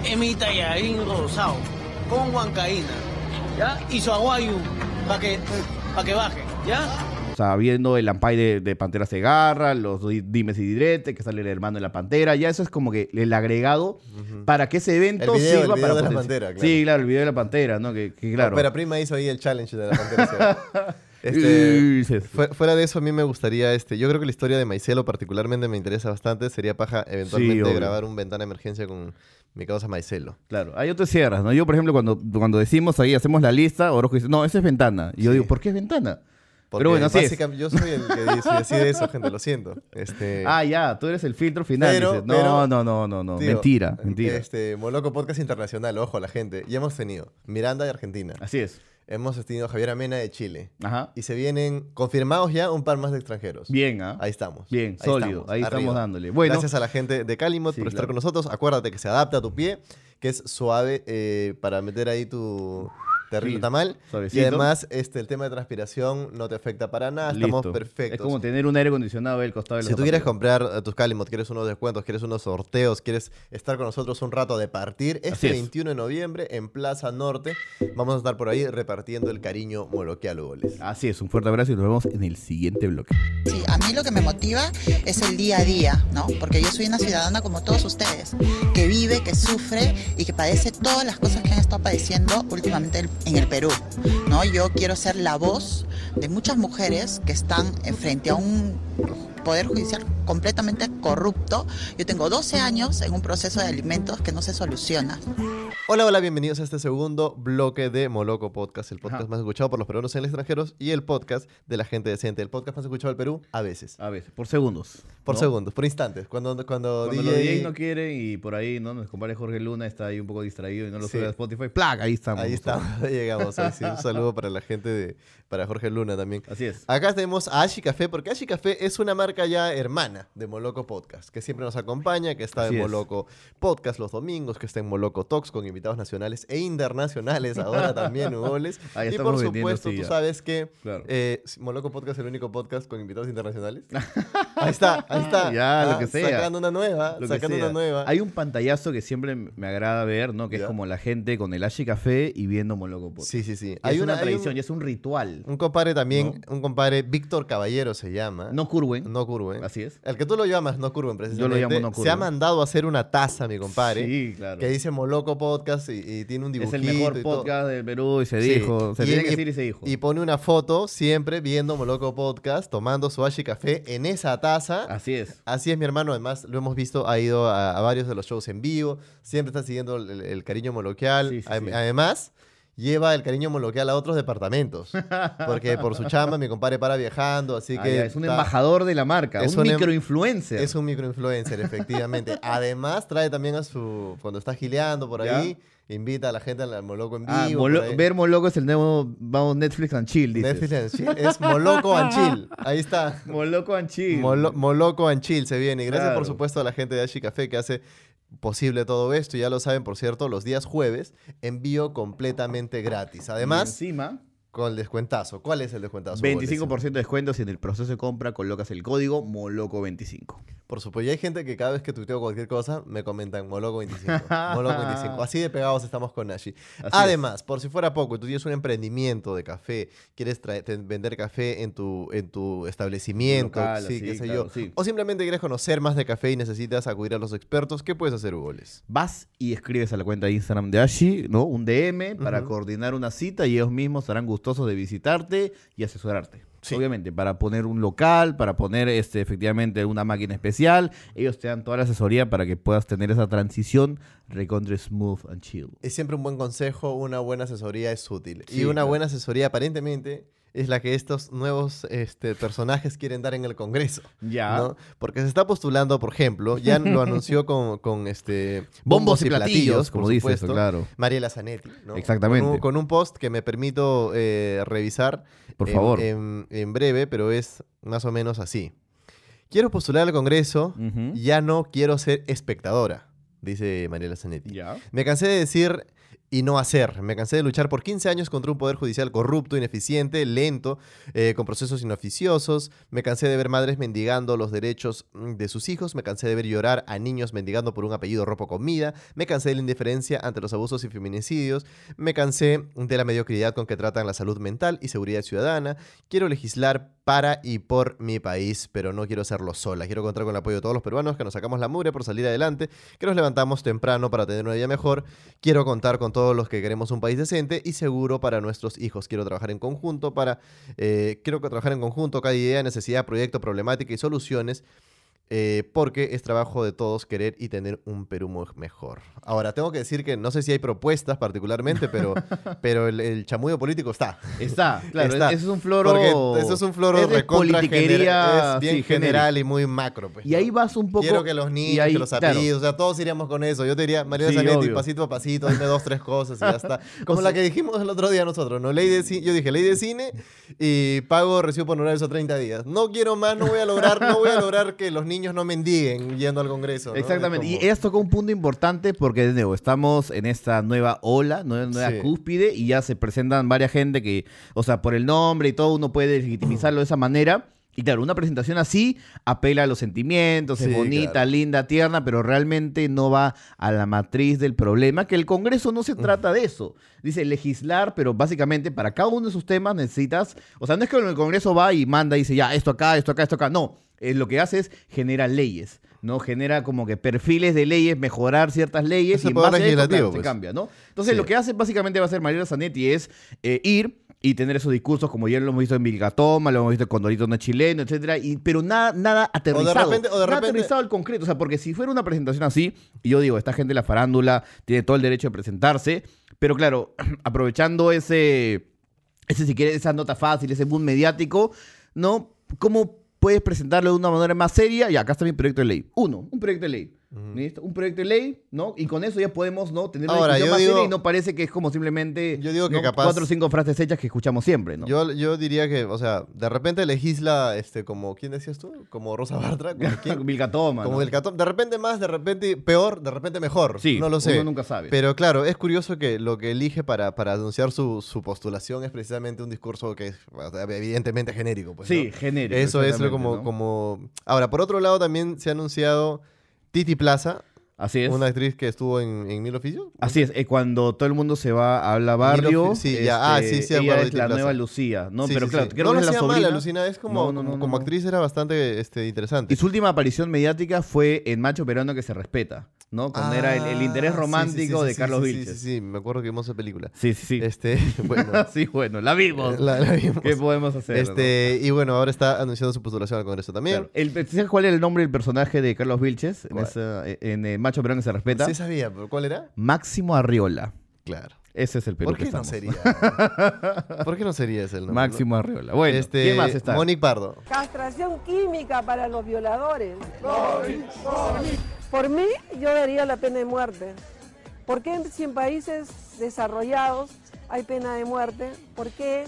es mi tallarín rosado, con huancaína, ¿ya? Y su aguayu, para que, pa' que baje, ¿ya? O sea, viendo el Ampay de, de Pantera Segarra, los di- dimes y diretes, que sale el hermano de la Pantera, ya eso es como que el agregado para que ese evento El video- sirva el video para de la Pantera, claro. Sí, claro, el video de la Pantera, ¿no? Que, que claro. Pero Prima hizo ahí el challenge de la Pantera Segarra. Este, fuera de eso, a mí me gustaría, este, yo creo que la historia de Maicelo particularmente me interesa bastante. Sería paja eventualmente grabar un ventana de emergencia con mi causa Maicelo. Claro, hay otras sierras, ¿no? Yo, por ejemplo, cuando, cuando decimos ahí, hacemos la lista, Orozco dice, no, esa es ventana. Y yo Sí. digo, ¿por qué es ventana? Porque Pero bueno, así es. yo soy el que dice así de eso, gente, lo siento. Este, Ah, ya, tú eres el filtro final. Pero- dices. no, pero- no, no, no, no. tío, mentira, mentira. Este, Moloco Podcast Internacional, ojo, la gente. Y hemos tenido Miranda de Argentina. Así es. Hemos tenido Javier Amena de Chile. Ajá. Y se vienen confirmados ya un par más de extranjeros. Bien, ¿ah? Ahí estamos. Bien, Ahí sólido. Ahí estamos arriba. dándole. Bueno. Gracias a la gente de Calimot Sí, por estar claro. con nosotros. Acuérdate que se adapta a tu pie, que es suave eh, para meter ahí tu terrible Sí, tamal. Y además, este, el tema de transpiración no te afecta para nada. Estamos perfectos. Es como tener un aire acondicionado al costado de los Si tú quieres comprar eh, tus Calimot, quieres unos descuentos, quieres unos sorteos, quieres estar con nosotros un rato de partir, este es. 21 de noviembre en Plaza Norte vamos a estar por ahí repartiendo el cariño moloquial goles. Así es, un fuerte abrazo y nos vemos en el siguiente bloque. Sí, a mí lo que me motiva es el día a día, ¿no? Porque yo soy una ciudadana como todos ustedes, que vive, que sufre y que padece todas las cosas que han estado padeciendo últimamente en el Perú, ¿no? Yo quiero ser la voz de muchas mujeres que están en frente a un poder judicial completamente corrupto. Yo tengo 12 años en un proceso de alimentos que no se soluciona. Hola, hola, bienvenidos a este segundo bloque de Moloco Podcast, el podcast Ajá. más escuchado por los peruanos en el extranjero y el podcast de la gente decente, el podcast más escuchado del Perú a veces, A veces, por segundos. por ¿no? segundos, por instantes, cuando, cuando, Cuando DJ, los DJs no quieren y por ahí, ¿no? Nuestro compadre Jorge Luna está ahí un poco distraído y no lo Sí. sube a Spotify. ¡Plac! Ahí estamos. Ahí estamos, ahí llegamos. ahí sí, un saludo para la gente de, para Jorge Luna también. Así es. Acá tenemos a Ashi Café, porque Ashi Café es una marca ya hermana de Moloco Podcast, que siempre nos acompaña, que está Así en es. Moloco Podcast los domingos, que está en Moloco Talks con invitados nacionales e internacionales, ahora también, Hugoles. Ahí y por supuesto, tú sabes que Claro. eh, Moloco Podcast es el único podcast con invitados internacionales. ahí está, ahí está. Ya, lo Ah, que sea. Sacando una nueva, Lo sacando una nueva. Hay un pantallazo que siempre me agrada ver, ¿no? Que Ya. es como la gente con el Ashi Café y viendo Moloco Podcast. Sí, sí, sí. Ya es una, hay tradición, un- ya es un ritual. Un compadre también, un compadre, Víctor Caballero se llama. No curven. No Curven. Así es. El que tú lo llamas No Curven, precisamente. llamo No Se ha mandado a hacer una taza, mi compadre. Sí, claro. Que dice Moloco Podcast y, y tiene un Es dibujito. el mejor y podcast del Perú y se Sí. dijo. Se Y- tenía que decir y se dijo. Y pone una foto siempre viendo Moloco Podcast, tomando su Ashi Café en esa taza. Así es. Así es, mi hermano. Además, lo hemos visto, ha ido a, a varios de los shows en vivo. Siempre está siguiendo el, el cariño moloquial. Sí, sí, Adem- sí. Lleva el cariño moloquial a otros departamentos. Porque por su chamba, mi compadre para viajando. Así Ah, que ya, es un está- embajador de la marca, Es un un em- microinfluencer. Es un microinfluencer, efectivamente. Además, trae también a su. Cuando está gileando por ¿Ya? ahí, invita a la gente al Moloco en vivo. Ah, Molo- ahí. ver Moloco es el nuevo vamos, Netflix and Chill, dices. Netflix and Chill. Es Moloco and Chill. Ahí está. Moloco and Chill. Molo- Moloco and Chill se viene. Y gracias, por supuesto, a la gente de Ashi Café que hace posible todo esto. Ya lo saben, por cierto, los días jueves, envío completamente gratis. Y Además, encima, con el descuentazo. ¿Cuál es el descuentazo? 25% de descuento si en el proceso de compra colocas el código Moloco25. Por supuesto, y hay gente que cada vez que tuiteo cualquier cosa me comentan Moloco 25. Moloco 25. Así de pegados estamos con Nashi. Así Además, por si fuera poco, tú tienes un emprendimiento de café, quieres vender café en tu, en tu establecimiento, Local, sí, así, qué sé claro, yo. sí. O simplemente quieres conocer más de café y necesitas acudir a los expertos, ¿qué puedes hacer, Hugoles? Vas y escribes a la cuenta de Instagram de Ashi, ¿no? Un DM para coordinar una cita y ellos mismos estarán gustosos de visitarte y asesorarte. Sí. Obviamente, para poner un local, para poner este, efectivamente una máquina especial, ellos te dan toda la asesoría para que puedas tener esa transición recontra smooth and chill. Es siempre un buen consejo, una buena asesoría es útil. Sí, y una claro. buena asesoría aparentemente es la que estos nuevos este, personajes quieren dar en el Congreso. Ya. ¿no? Porque se está postulando, por ejemplo, ya lo anunció con, con este, Bombos y platillos, como por dice eso, supuesto, claro. Mariela Zanetti. ¿no? Exactamente. Con un, con un post que me permito eh, revisar Por en- favor. En, en breve, pero es más o menos así. Quiero postular al Congreso, ya no quiero ser espectadora, dice Mariela Zanetti. Ya. Me cansé de decir y no hacer. Me cansé de luchar por 15 años contra un poder judicial corrupto, ineficiente, lento, eh, con procesos inoficiosos. Me cansé de ver madres mendigando los derechos mm, de sus hijos. Me cansé de ver llorar a niños mendigando por un apellido ropa comida. Me cansé de la indiferencia ante los abusos y feminicidios. Me cansé de la mediocridad con que tratan la salud mental y seguridad ciudadana. Quiero legislar para y por mi país, pero no quiero hacerlo sola. Quiero contar con el apoyo de todos los peruanos que nos sacamos la mugre por salir adelante, que nos levantamos temprano para tener una vida mejor. Quiero contar con todos los que queremos un país decente y seguro para nuestros hijos. Quiero trabajar en conjunto para... eh, quiero trabajar en conjunto cada idea, necesidad, proyecto, problemática y soluciones. Eh, porque es trabajo de todos querer y tener un Perú mejor. Ahora, tengo que decir que no sé si hay propuestas particularmente, pero, pero el, el chamullo político está. Está, claro. Está. Ese es un floro. Porque eso es un floro es de politiquería, es bien sí, general y muy macro. pues, Y ahí vas un poco. Quiero que los niños, ahí, que los claro, apellidos, o sea, todos iríamos con eso. Yo te diría, María Sí, Zanetti, pasito a pasito, dime dos, tres cosas y ya está. Como O la sea- que dijimos el otro día nosotros, ¿no? Ley de yo dije, ley de cine y pago recibo por honorarios a 30 días. No quiero más, no voy a lograr, no voy a lograr que los niños no mendiguen yendo al Congreso. ¿no? Exactamente. Es Y ella tocó un punto importante porque, de nuevo, estamos en esta nueva ola, nueva, nueva Sí. cúspide, y ya se presentan varias gente que, o sea, por el nombre y todo, uno puede legitimizarlo de esa manera. Y claro, una presentación así apela a los sentimientos, es Sí, bonita, claro. linda, tierna, pero realmente no va a la matriz del problema, que el Congreso no se trata de eso. Dice legislar, pero básicamente para cada uno de sus temas necesitas, o sea, no es que el Congreso va y manda y dice, ya, esto acá, esto acá, esto acá, no. Eh, lo que hace es genera leyes, ¿no? Genera como que perfiles de leyes, mejorar ciertas leyes y en base a eso, se pues. cambia, ¿no? Entonces Sí. lo que hace básicamente va a hacer Mariela Zanetti es eh, ir y tener esos discursos como ya lo hemos visto en Vilgatoma, lo hemos visto en Condorito no chileno, etcétera, y, pero nada, nada aterrizado. repente- o de nada repente- aterrizado al concreto. O sea, porque si fuera una presentación así, y yo digo, esta gente de la farándula tiene todo el derecho de presentarse, pero claro, aprovechando ese, ese si quieres, esa nota fácil, ese boom mediático, ¿no? ¿Cómo puedes presentarlo de una manera más seria? Y acá está mi proyecto de ley. Uno, un proyecto de ley. ¿Listo? Un proyecto de ley, ¿no? Y con eso ya podemos, ¿no? Tener una Ahora, discusión yo más digo- seria y no parece que es como simplemente Yo digo que ¿no? capaz- cuatro o cinco frases hechas que escuchamos siempre, ¿no? Yo, yo diría que, o sea, de repente legisla, este, como, ¿quién decías tú? Como Rosa Bartra, como quién? Vilcatoma, Como ¿no? el catón. De repente más, de repente peor, de repente mejor. Sí, no lo sé. uno nunca sabe. Pero claro, es curioso que lo que elige para, para anunciar su, su postulación es precisamente un discurso que es o sea, evidentemente genérico. Pues, Sí, ¿no? genérico, Eso es lo exactamente, como, ¿no? como... Ahora, por otro lado también se ha anunciado Titi Plaza, Así es. una actriz que estuvo en, en Mil Oficios. Así es, eh, cuando todo el mundo se va a la barrio, sí, ya, ah, sí, sí, ella de es la nueva. Lucía, ¿no? Sí, pero sí, claro, sí. creo no que lo es la hacía mal, sobrina. Alucina, es como, No, no, no, como, actriz era bastante este, interesante. Y su última aparición mediática fue en Macho Peruano que se respeta, ¿no? Cuando era el, el interés Ah, sí, romántico de Carlos Vilches. Sí, sí, sí, me acuerdo que vimos esa película. Sí, sí, sí. Este, bueno, sí, bueno, la vimos. la, la vimos. ¿Qué podemos hacer? Este, y bueno, ahora está anunciando su postulación al Congreso también. Claro. El, ¿Sabes cuál era el nombre del personaje de Carlos Vilches? En, esa- en, Macho Peruano que se respeta. Sí sabía, pero ¿cuál era? Máximo Arriola. Claro. Ese es el Perú ¿Por que qué no sería? ¿Por qué no sería ese el nombre? Máximo Arriola. Bueno, este, ¿quién más está? Monique Pardo. Castración química para los violadores. Por mí, yo daría la pena de muerte. ¿Por qué si en países desarrollados hay pena de muerte? ¿Por qué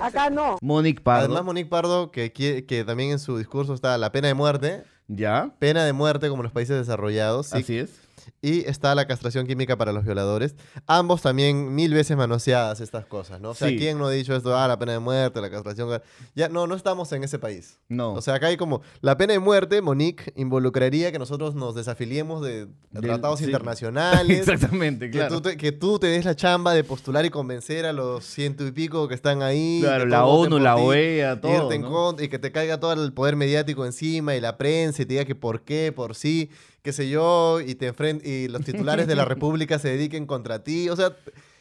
acá no? Monique Pardo. Además, Monique Pardo, que, que también en su discurso está la pena de muerte. ¿Ya? Pena de muerte como en los países desarrollados. sí. Así es. Y está la castración química para los violadores. Ambos también mil veces manoseadas estas cosas, ¿no? O sea, Sí. ¿quién no ha dicho esto? Ah, la pena de muerte, la castración. Ya, no, no estamos en ese país. No. O sea, acá hay como la pena de muerte, Monique, involucraría que nosotros nos desafiliemos de Del- tratados sí. internacionales. Exactamente, Que, claro. tú te, que tú te des la chamba de postular y convencer a los ciento y pico que están ahí. Claro, que la ONU, la OEA, todo, irte en ¿no? contra, y que te caiga todo el poder mediático encima y la prensa y te diga que por qué, por sí, qué sé yo, y te y los titulares de la República se dediquen contra ti. O sea,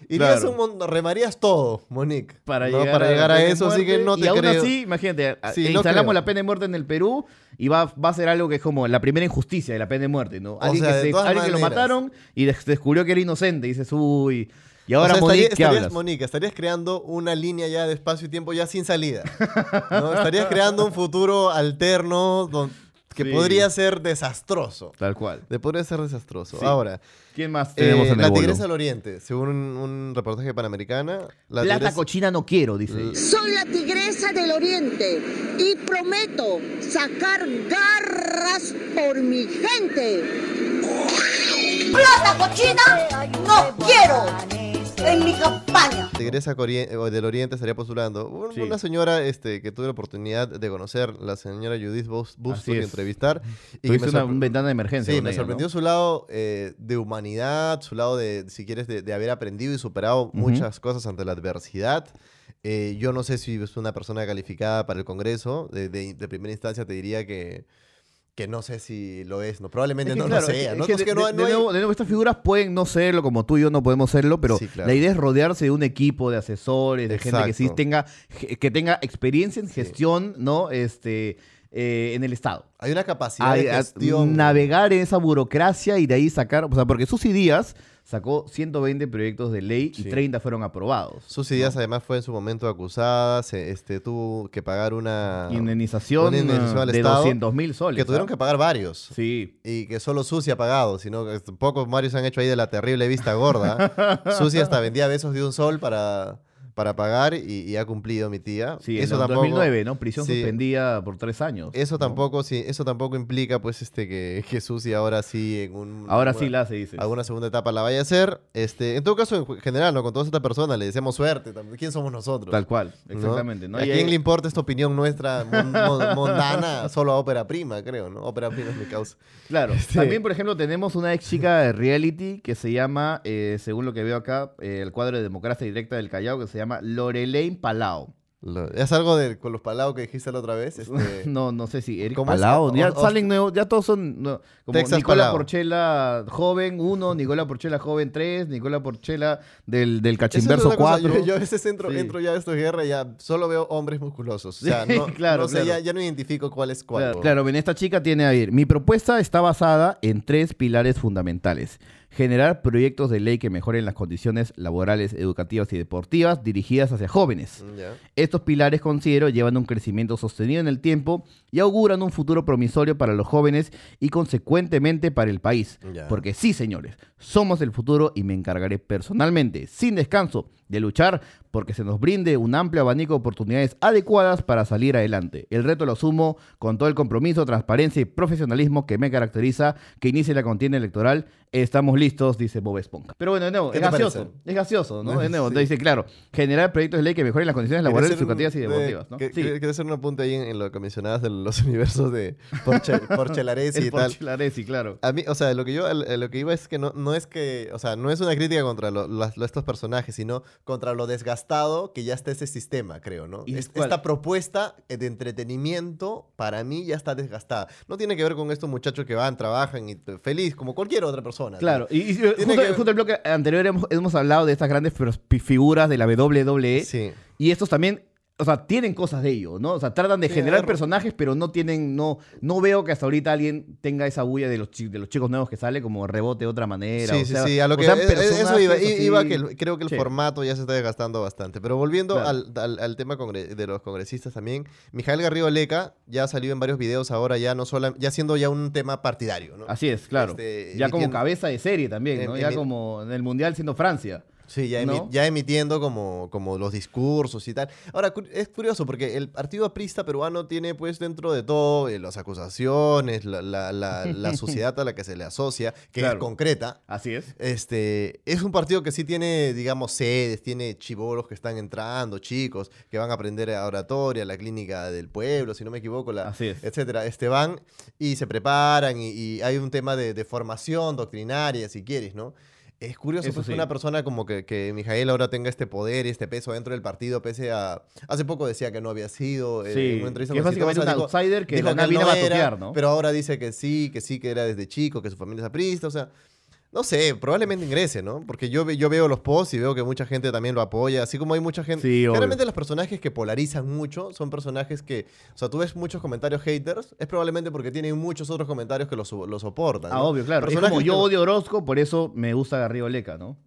irías Claro. un remarías todo, Monique. para ¿no? llegar, para llegar a pena de eso, así que no te y aún creo. así, imagínate, a- Sí, e no instalamos creo. la pena de muerte en el Perú y va, va a ser algo que es como la primera injusticia de la pena de muerte, ¿no? Alguien, sea, que, se- alguien que lo mataron y des- descubrió que era inocente y dices, uy, Y ahora, O sea, Monique, estaría- ¿qué estarías, hablas? Monique, estarías creando una línea ya de espacio y tiempo ya sin salida. ¿no? Estarías creando un futuro alterno don- que Sí. podría ser desastroso. Tal cual. De podría ser desastroso. Sí. Ahora, ¿Quién más eh, tenemos en el la bolo? Tigresa del Oriente, según un, un reportaje de Panamericana, la Plata tigresa- cochina no quiero, dice ella. Soy la tigresa del oriente y prometo sacar garras por mi gente. ¡Plata cochina! ¡No quiero! En mi campaña. Tigresa del Oriente estaría postulando. Un- Sí. Una señora este, que tuve la oportunidad de conocer, la señora Judith Bus- Bustos, y entrevistar. Y que Tuviste me una sorpre- un ventana de emergencia. Sí, me ella, sorprendió ¿no? su lado eh, de humanidad, su lado de, si quieres, de, de haber aprendido y superado muchas cosas ante la adversidad. Eh, yo no sé si es una persona calificada para el Congreso. De, de- de primera instancia te diría que, que no sé si lo es. No, probablemente Es que, no claro, lo es sea. que- ¿no? es que Es de, que no- de- no de hay- nuevo, de nuevo, estas figuras pueden no serlo como tú y yo no podemos serlo, pero Sí, claro. la idea es rodearse de un equipo de asesores, de gente que sí tenga, que tenga experiencia en gestión, ¿no? Este, eh, en el Estado. Hay una capacidad A- de a gestión. navegar en esa burocracia y de ahí sacar, o sea, porque Susy Díaz sacó 120 proyectos de ley y Sí. 30 fueron aprobados. Susy Díaz además fue en su momento acusada, se, este, tuvo que pagar una Indemnización, una indemnización al de Estado, 200 mil soles. que tuvieron que pagar varios. Sí. Y que solo Susi ha pagado, sino que pocos Marios han hecho ahí de la terrible vista gorda. Susi hasta vendía besos de un sol para, para pagar y, y ha cumplido mi tía. Sí, en eso el tampoco, 2009, ¿no? Prisión sí, suspendida por tres años. Eso ¿no? tampoco, sí, eso tampoco implica pues este que, que Susi ahora sí en un Ahora alguna- sí la hace, dices. alguna segunda etapa la vaya a hacer. Este, en todo caso, en general, ¿no? Con todas estas personas le deseamos suerte. ¿Quién somos nosotros? Tal cual, exactamente. ¿no? ¿A Y quién le importa esta opinión nuestra mon- mon- mundana? Solo a ópera prima, creo, ¿no? Ópera prima es mi causa. Claro. Este- También, por ejemplo, tenemos una ex chica de reality que se llama, eh, según lo que veo acá, eh, el cuadro de democracia directa del Callao, que se llama Lorelaine Palau. Lo- ¿Es algo de con los palados que dijiste la otra vez? Este, No, no sé si Eric ¿Cómo es? Palau. O- Ya o- salen nuevos, ya todos son no, como Texas Nicola Palau. Porchela joven 1, Nicola Porchela joven 3, Nicola Porchela del, del Esa es Cachimverso otra cosa, 4. Yo, yo a veces entro, Sí. entro ya a esta guerra y ya solo veo hombres musculosos. O sea, no, Claro, no sé, claro. Ya, ya no identifico cuál es cuál. Claro, claro, ven, esta chica tiene a ver. Mi propuesta está basada en tres pilares fundamentales. Generar proyectos de ley que mejoren las condiciones laborales, educativas y deportivas dirigidas hacia jóvenes. Mm. Estos pilares, considero, llevan un crecimiento sostenido en el tiempo y auguran un futuro promisorio para los jóvenes y consecuentemente para el país. Ya. Porque sí, señores, somos el futuro y me encargaré personalmente, sin descanso, de luchar porque se nos brinde un amplio abanico de oportunidades adecuadas para salir adelante. El reto lo asumo con todo el compromiso, transparencia y profesionalismo que me caracteriza, que inicie la contienda electoral. Estamos listos, dice Bob Esponja. Pero bueno, de nuevo, ¿Qué es parece? Es gracioso, ¿no? De nuevo, Sí. dice, claro, generar proyectos de ley que mejoren las condiciones laborales, educativas y de- deportivas, ¿no? Sí. Quería hacer un apunte ahí en, en lo que mencionabas de los universos de Porche, Porchelaresi y tal. Porchelaresi, claro. A mí, o sea, lo que yo, lo que iba es que no, no es que, o sea, no es una crítica contra lo- las- lo- estos personajes, sino contra lo desgastado que ya está ese sistema, creo, ¿no? Esta propuesta de entretenimiento, para mí, ya está desgastada. No tiene que ver con estos muchachos que van, trabajan y t- feliz, como cualquier otra persona. Claro, y, y que- justo el bloque anterior hemos, hemos hablado de estas grandes figuras de la WWE Sí. y estos también, o sea, tienen cosas de ello, ¿no? O sea, tratan de Sí, generar personajes, pero no tienen, no, no veo que hasta ahorita alguien tenga esa bulla de los, de los chicos nuevos que sale como rebote de otra manera. Sí, o sí, sea, sí, a lo que e- e- eso iba, iba que creo que el formato ya se está desgastando bastante. Pero volviendo Claro. al, al- al tema de los congresistas también, Mijael Garrido Leca ya ha salido en varios videos ahora ya no solo ya siendo ya un tema partidario, ¿no? Así es, claro. Este, ya como cabeza de serie también, ¿no? Ya como en el Mundial siendo Francia. Sí, ya, emi- ¿no? ya emitiendo como, como los discursos y tal. Ahora, es curioso porque el Partido Aprista peruano tiene pues dentro de todo eh, las acusaciones, la, la, la- la sociedad a la que se le asocia, que Claro. es concreta. Así es. Este, es un partido que sí tiene, digamos, sedes, tiene chivolos que están entrando, chicos, que van a aprender a oratoria, la clínica del pueblo, si no me equivoco, la, Así es. etcétera. Este, van y se preparan y, y hay un tema de, de formación doctrinaria, si quieres, ¿no? Es curioso Eso pues, que una persona como que, que Mijael ahora tenga este poder y este peso dentro del partido, pese a... Hace poco decía que no había sido. eh, Sí, en una entrevista que es con básicamente un outsider que de dijo él viene a no era, ¿no? Pero ahora dice que sí, que sí, que era desde chico, que su familia es aprista, o sea... No sé, probablemente ingrese, ¿no? Porque yo, yo veo los posts y veo que mucha gente también lo apoya, así como hay mucha gente... Sí. Generalmente los personajes que polarizan mucho son personajes que... O sea, tú ves muchos comentarios haters, es probablemente porque tienen muchos otros comentarios que lo, so- lo soportan. Ah, obvio, claro. Es Personajes como yo odio Orozco, por eso me gusta Garrido Leca, ¿no?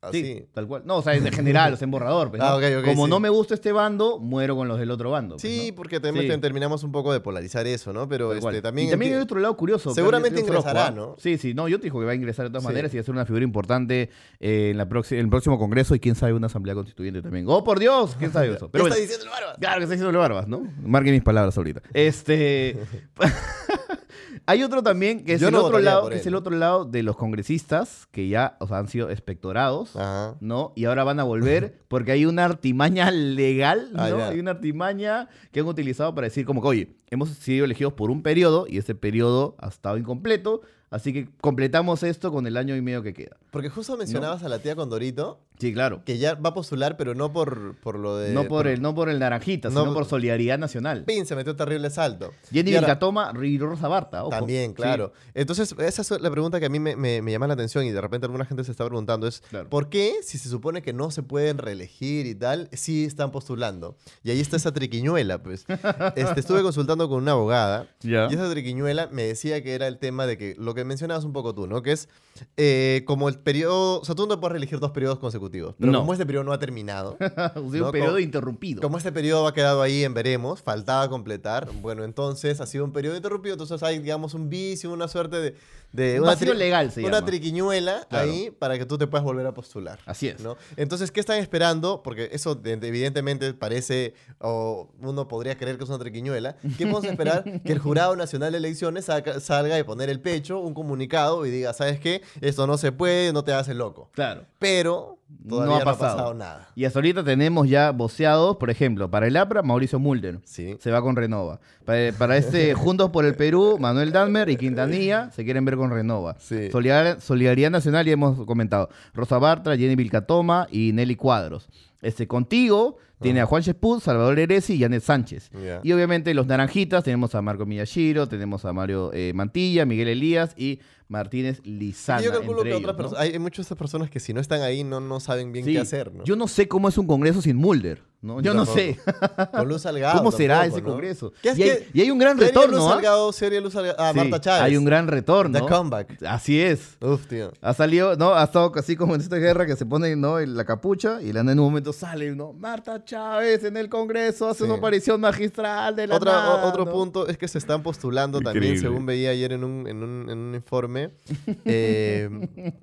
Así. Sí, tal cual. No, o sea, en general, o sea, en borrador. pues. Ah, Como sí. no me gusta este bando, muero con los del otro bando. pues, Sí, ¿no? porque también Sí. terminamos un poco de polarizar eso, ¿no? Pero este, también... y también hay otro lado curioso. Seguramente ingresará. ¿no? Sí, sí, no, yo te dijo que va a ingresar de todas maneras y va a ser una figura importante eh, en, la en el próximo congreso y quién sabe una asamblea constituyente también. ¡Oh, por Dios! ¿Quién sabe eso? ¿Qué Pero está bueno, diciendo el Barbas? Claro que está diciendo Barbas, ¿no? Marque mis palabras ahorita. Este. Hay otro también que es Yo el no otro lado, que es el otro lado de los congresistas que ya, o sea, han sido espectorados, Ajá. ¿no? Y ahora van a volver porque hay una artimaña legal, ¿no? Ah, hay una artimaña que han utilizado para decir como que, oye, hemos sido elegidos por un periodo y ese periodo ha estado incompleto, así que completamos esto con el año y medio que queda. Porque justo mencionabas a la tía Condorito, Sí, claro. que ya va a postular, pero no por, por lo de... No por el, no por el naranjita, No, sino por solidaridad nacional. Pin se metió terrible salto. Jenny Vilcatoma y Rosa Barta, ojo. También, Sí. claro. Entonces, esa es la pregunta que a mí me, me- me llama la atención y de repente alguna gente se está preguntando es, Claro. ¿por qué si se supone que no se pueden reelegir y tal, sí están postulando? Y ahí está esa triquiñuela, pues. Este, estuve consultando con una abogada y esa triquiñuela me decía que era el tema de que lo que mencionabas un poco tú, ¿no? Que es eh, como el periodo, o sea, tú no puedes reelegir dos periodos consecutivos, pero No. como este periodo no ha terminado, un periodo Como- interrumpido. como este periodo ha quedado ahí en veremos, faltaba completar, bueno, entonces ha sido un periodo interrumpido, entonces hay, digamos, un vicio, una suerte de... de Un una legal se Una llama. triquiñuela Claro. ahí para que tú te puedas volver a postular. Así es. ¿no? Entonces, ¿qué están esperando? Porque eso de- de- evidentemente parece, o uno podría creer que es una triquiñuela. ¿Qué podemos esperar? que el Jurado Nacional de Elecciones saca- salga y poner el pecho, un comunicado y diga, ¿sabes qué? Esto no se puede, no te el loco. Claro. Pero todavía No no ha pasado, nada. Y hasta ahorita tenemos ya voceados, por ejemplo, para el APRA, Mauricio Mulder. Sí. Se va con Renova. Para, para este Juntos por el Perú, Manuel Dalmer y Quintanilla se quieren ver con Renova. Sí. Solidar- Solidaridad Nacional, ya hemos comentado. Rosa Bartra, Jenny Vilcatoma y Nelly Cuadros. Este, contigo tiene a Juan Chespuz, Salvador Eresi y Janet Sánchez. Y obviamente los naranjitas, tenemos a Marco Miyashiro, tenemos a Mario eh, Mantilla, Miguel Elías y Martínez Lizana. Y yo calculo entre que ellos, otras ¿no? perso- hay muchas personas que si no están ahí no, no saben bien Sí. qué hacer, ¿no? Yo no sé cómo es un congreso sin Mulder, ¿no? Yo no sé. Con Luz Salgado. ¿Cómo será tampoco, ese ¿no? congreso? ¿Qué es Y hay- que- y hay un gran sería retorno, Luz ¿ah? Salgado, sería Luz Salgado. Ah, Sí, Marta Chávez. Hay un gran retorno. The comeback. Así es. Uf, tío. Ha salido, ¿no? Ha estado así como en esta guerra que se pone, ¿no? En la capucha y la en un momento sale, ¿no? Marta Chávez en el Congreso hace Sí. su aparición magistral de la Otra- nada, o- otro ¿no? punto es que se están postulando también, según veía ayer en un, en un, en un informe, eh,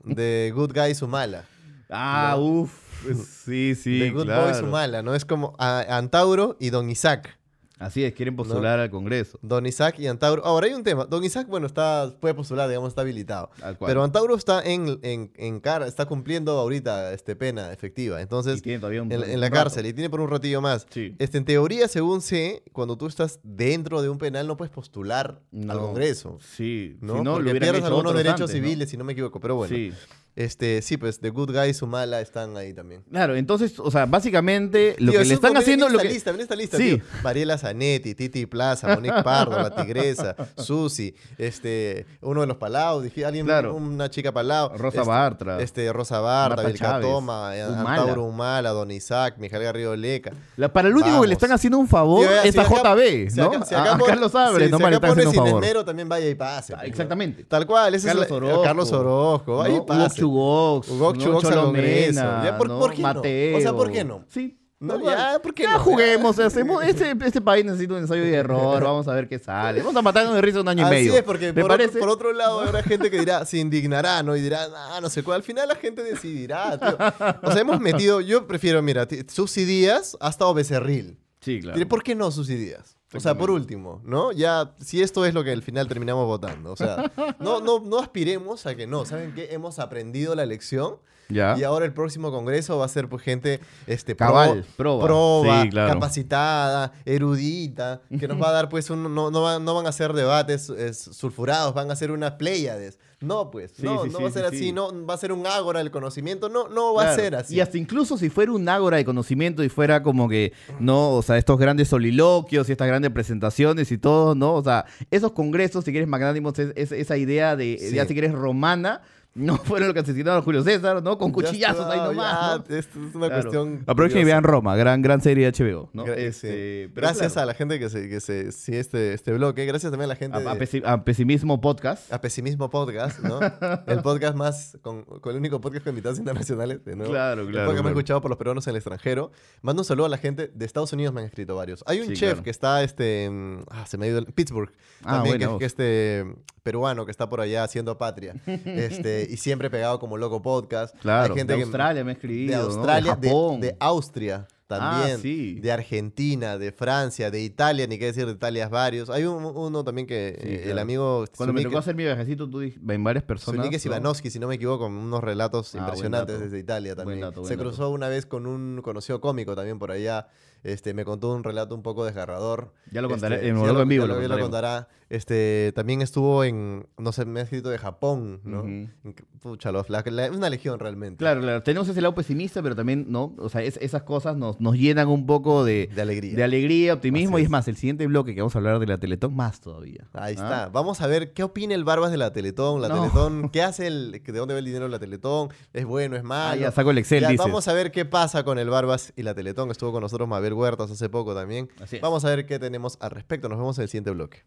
de Good Guy Sumala. Ah, No. Uff. Sí, sí, de Good claro. Boy Sumala, ¿no? Es como a- Antauro y Don Isaac. Así es, quieren postular al Congreso. Don Isaac y Antauro. Ahora hay un tema. Don Isaac, bueno, está, puede postular, digamos, está habilitado. Cual. Pero Antauro está en, en, en cara, está cumpliendo ahorita este, pena efectiva. Entonces, Y tiene todavía un- en, en la rato. cárcel y tiene por un ratillo más. Sí. Este, en teoría, según sé, cuando tú estás dentro de un penal no puedes postular al. Congreso. Sí, ¿no? si no, lo Porque hubieran pierdes hecho algunos derechos civiles, si no me equivoco. Pero bueno, Sí. Este, sí, pues The Good Guy y Sumala están ahí también. Claro, entonces, o sea, básicamente lo Tío, que le están haciendo... en Lo esta que... lista, esta lista, Sí. tío. Mariela Zanetti, Titi Plaza, Monique Pardo, La Tigresa, Susi, este, uno de los Palau, dije, alguien, Claro. una chica Palau. Rosa este, Bartra. Este, Rosa Bartra, Marta Vilca Chávez, Toma, eh, Humala. Antauro Humala, Don Isaac, Mijael Garrido Leca. La- para el único que le están haciendo un favor Tío, es si a acá- JB, si ¿no? acá- si acá a Carlos no si le acá pone sin esmero, también vaya y pase. pues, ¿no? Exactamente. Tal cual, ese Carlos Orozco, Carlos Orozco, vaya y ¿no? pase. Hugo Chugox, Hugo ¿no? Chugox al Congreso. Ya, ¿por- ¿no? por qué no? Mateo. O sea, ¿por qué no? Sí. No, ya, ¿por qué Ya no? juguemos, hacemos, este, este país necesita un ensayo y error, vamos a ver qué sale. Vamos a matarnos de risa un año y Así medio. es, porque ¿Me por, parece? Otro, por otro lado habrá gente que dirá, se indignará, ¿no? Y dirá, ah, no sé cuál. Al final la gente decidirá, tío. O sea, hemos metido, yo prefiero, mira, t- Susi Díaz ha estado Becerril. Sí, claro. ¿Por qué no Susi Díaz? O sea, por último, ¿no? Ya, si esto es lo que al final terminamos votando. O sea, no, no, no aspiremos a que no. ¿Saben qué? Hemos aprendido la lección. Ya. Y ahora el próximo congreso va a ser pues, gente este, pro- Cabal, proba. proba, Sí, claro. capacitada, erudita, que nos va a dar pues un, no, no, van, no van a ser debates es, sulfurados, van a ser unas pléyades. No, pues, Sí, no, sí, no sí, va a ser sí, así, sí. no va a ser un ágora del conocimiento, no, no va a ser así. Y hasta incluso si fuera un ágora de conocimiento y fuera como que, no, o sea, estos grandes soliloquios y estas grandes presentaciones y todo, ¿no? O sea, esos congresos, si quieres magnánimos, es, es- esa idea de, ya si quieres romana, no fueron los que asesinaron a Julio César, ¿no? Con cuchillazos está, ahí nomás. ya, ¿no? Esto es una Claro. cuestión. Aprovechen y vean Roma, gran, gran serie de HBO, ¿no? Gra- Este, sí. Gracias claro, a la gente que se, que se sigue este, este bloque. Gracias también a la gente a, a de- Pesi- a Pesimismo Podcast. a Pesimismo Podcast, ¿no? el podcast más, con, con el único podcast con invitados internacionales, de nuevo. Claro, El claro, podcast claro. escuchado por los peruanos en el extranjero. Mando un saludo a la gente de Estados Unidos, me han escrito varios. Hay un Sí, chef claro. que está, este, en- ah, se me ha ido, el- Pittsburgh, Ah, también, buena que, que este peruano que está por allá haciendo patria. este, y siempre pegado como loco podcast. Claro, Hay gente de que- Australia me ha de escribido, ¿no? Australia, de de, Japón. de Austria también, Ah, sí. de Argentina, de Francia, de Italia, ni qué decir de Italia es varios. Hay un- uno también que Sí, eh, el amigo Cuando me tocó hacer mi viajecito, tú dij- en varias personas. Zunique ¿no? Sivanovsky, si no me equivoco, con unos relatos Ah, buen impresionantes dato. desde Italia Buen también. dato, buen Se dato. cruzó una vez con un conocido cómico también por allá. Este, me contó un relato un poco desgarrador. Ya lo contaré, Este, en en vivo ya lo contará. Este, también estuvo en, no sé, me ha escrito de Japón, ¿no? Ujú. Inc- Pucha, los- la- la- es una legión realmente. Claro, claro. Tenemos ese lado pesimista, pero también, ¿no? O sea, es- esas cosas nos, nos llenan un poco de, De alegría. de alegría, optimismo. Así Y es más, el siguiente bloque que vamos a hablar de la Teletón, más todavía. Ahí ¿Ah? está. Vamos a ver qué opina el Barbas de la Teletón. La No. Teletón, ¿qué hace el, de dónde va el dinero de la Teletón? ¿Es bueno, es malo? Ah, ya saco el Excel, Ya, dices. Vamos a ver qué pasa con el Barbas y la Teletón. Estuvo con nosotros Mabel Huertas hace poco también. Así es. Vamos a ver qué tenemos al respecto. Nos vemos en el siguiente bloque.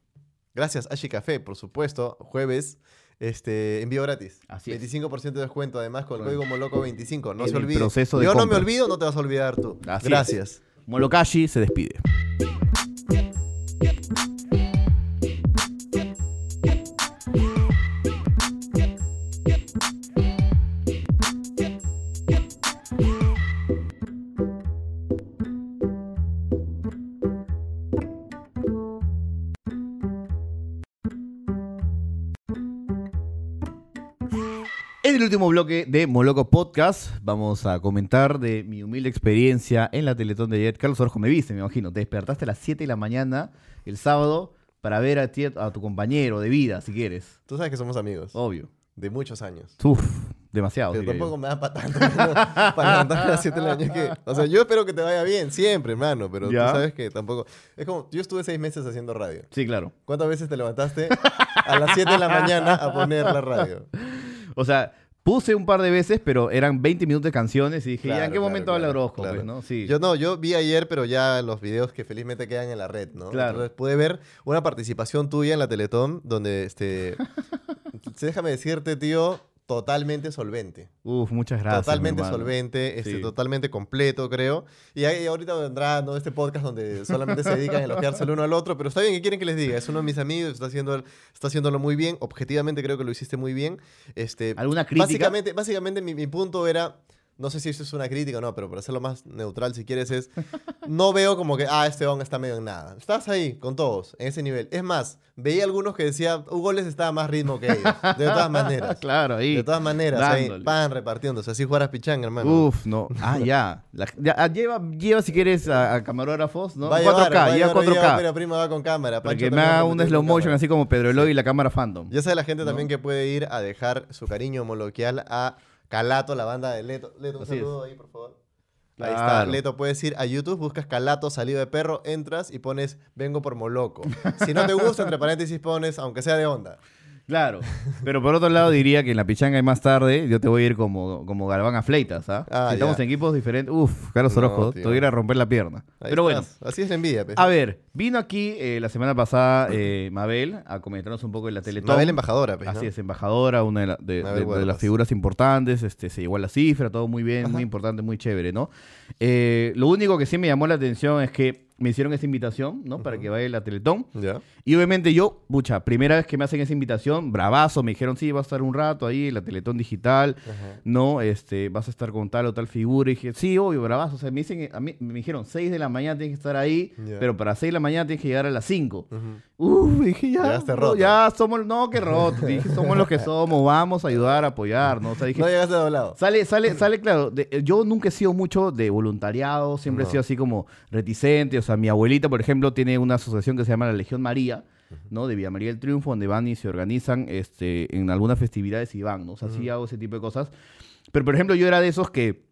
Gracias, Ashi Café, por supuesto. Jueves, este, envío gratis. Así es. 25% de descuento, además, con el código Moloco25. No En se el olvide. proceso de Yo no me olvido, no te vas a olvidar tú. Así es. Gracias. Molokashi se despide. El último bloque de Moloco Podcast vamos a comentar de mi humilde experiencia en la Teletón de ayer. Carlos Orozco, me viste, me imagino. Te despertaste a las 7 de la mañana el sábado para ver a, ti- a tu compañero de vida, si quieres. Tú sabes que somos amigos. Obvio. De muchos años. Uf, demasiado. Pero yo. tampoco me da para tanto. para levantarme a las 7 de la mañana. que- O sea, yo espero que te vaya bien, siempre, hermano. Pero Ya. tú sabes que tampoco. Es como, yo estuve seis meses haciendo radio. Sí, claro. ¿Cuántas veces te levantaste a las 7 de la mañana a poner la radio? O sea, puse un par de veces, pero eran 20 minutos de canciones y dije, ¿ya en qué claro, momento habla claro, Orozco? claro. Pues, ¿no? Sí. Yo no, yo vi ayer, pero ya los videos que felizmente quedan en la red, ¿no? Claro. Entonces pude ver una participación tuya en la Teletón donde, este, déjame decirte, tío, totalmente solvente. Uf, muchas gracias. totalmente solvente, este, Sí. totalmente completo, creo. Y ahí ahorita vendrá ¿no? este podcast donde solamente se dedican a elogiarse el uno al otro, pero está bien, ¿qué quieren que les diga? Es uno de mis amigos, está, haciendo, está haciéndolo muy bien, objetivamente creo que lo hiciste muy bien. Este, ¿Alguna crítica? Básicamente, básicamente mi, mi punto era, no sé si eso es una crítica o no, pero para hacerlo más neutral si quieres es, no veo como que, ah, este on está medio en nada. Estás ahí con todos, en ese nivel. Es más, veía algunos que decían, Hugo les estaba más ritmo que ellos, de todas maneras. Claro, ahí. De todas maneras, ahí, pan repartiéndose. Así jugaras pichanga, hermano. Uf, no. Ah, ya. La- ya, ah, lleva, lleva, si quieres, a, a camarógrafos, ¿no? Va a llevar, 4K, va a lleva llevar, 4K. lleva, Mira, prima va con cámara. para que me haga un slow motion cámara. así como Pedro Eloy y la cámara fandom. Ya sabe la gente ¿No? también que puede ir a dejar su cariño moloquial a Calato, la banda de Leto. Leto, un Así es. saludo ahí, por favor. Ahí está, Claro. Leto, puedes ir a YouTube, buscas Calato, salido de perro, entras y pones vengo por Moloco. Si no te gusta, entre paréntesis pones aunque sea de onda. Claro. Pero por otro lado diría que en la pichanga y más tarde yo te voy a ir como, como Galván a Fleitas, ¿ah? Ah, si estamos ya. en equipos diferentes, uf, Carlos No, Orozco, tío. te voy a ir a romper la pierna. Ahí Pero bueno, estás. Así es la envidia. a ver, vino aquí eh, la semana pasada eh, Mabel a comentarnos un poco de la Teletón. Mabel embajadora, ¿no? Así es, embajadora, una de, la- de- Mabel de- de las figuras importantes, este, se llegó a la cifra, todo muy bien, muy importante, muy chévere, ¿no? Eh, lo único que sí me llamó la atención es que me hicieron esa invitación, ¿no? Para que vaya la Teletón. Ya. Y obviamente yo, pucha, primera vez que me hacen esa invitación, bravazo, me dijeron, sí, vas a estar un rato ahí en la Teletón Digital, ¿no? Este, vas a estar con tal o tal figura. Y dije, sí, obvio, bravazo. O sea, me dicen, a mí, me dijeron, 6 de la mañana tienes que estar ahí, pero para 6 de la mañana tienes que llegar a las 5. Ujú. Uf, dije, ya, no, roto. ya somos, no, qué roto. Dije, somos los que somos, vamos a ayudar, a apoyar, ¿no? O sea, dije, No llegaste doblado. Sale, sale, sale, claro. de- yo nunca he sido mucho de voluntariado, siempre he sido así como reticente. O sea, mi abuelita, por ejemplo, tiene una asociación que se llama la Legión María, ¿no? De Villa María del Triunfo, donde van y se organizan este, en algunas festividades y van, ¿no? O sea, sí hago ese tipo de cosas. Pero, por ejemplo, yo era de esos que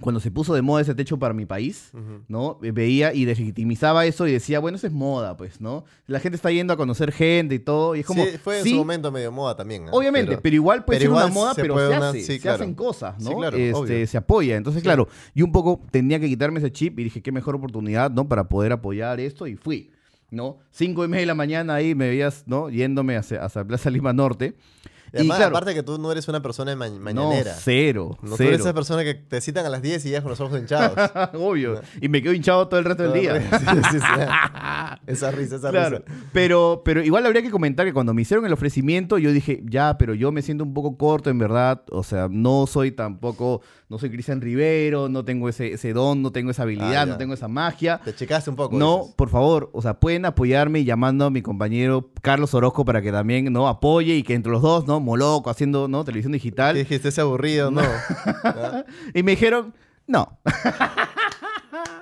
cuando se puso de moda ese techo para mi país, ¿no? Ve- Veía y legitimizaba eso y decía, bueno, eso es moda, pues, ¿no? La gente está yendo a conocer gente y todo, y es como... Sí, fue en sí, su momento medio moda también. ¿ah? Obviamente, pero, igual puede pero ser una moda, se pero se una- hace, sí, se claro. hacen cosas, ¿no? Sí, claro, Este, se apoya. Entonces, claro, yo un poco tenía que quitarme ese chip y dije, qué mejor oportunidad, ¿no? Para poder apoyar esto y fui, ¿no? Cinco y media de la mañana ahí me veías, ¿no? Yéndome hacia, hacia Plaza Lima Norte. Y además, claro, aparte que tú no eres una persona ma- no, mañanera. cero, No, tú cero. eres esa persona que te citan a las 10 y ya con los ojos hinchados. Obvio. Y me quedo hinchado todo el resto del día. Sí, sí, sí. Esa risa, esa Claro, risa. pero, pero igual habría que comentar que cuando me hicieron el ofrecimiento, yo dije, ya, pero yo me siento un poco corto, en verdad. O sea, no soy tampoco, no soy Cristian Rivero, no tengo ese, ese don, no tengo esa habilidad, Ah, no tengo esa magia. Te checaste un poco. No, dices. por favor, o sea, pueden apoyarme llamando a mi compañero Carlos Orozco para que también, ¿no? Apoye y que entre los dos, ¿no? Moloco, haciendo, ¿no? Televisión digital. ¿Qué dijiste? ¿Ese aburrido? No. Y me dijeron, no.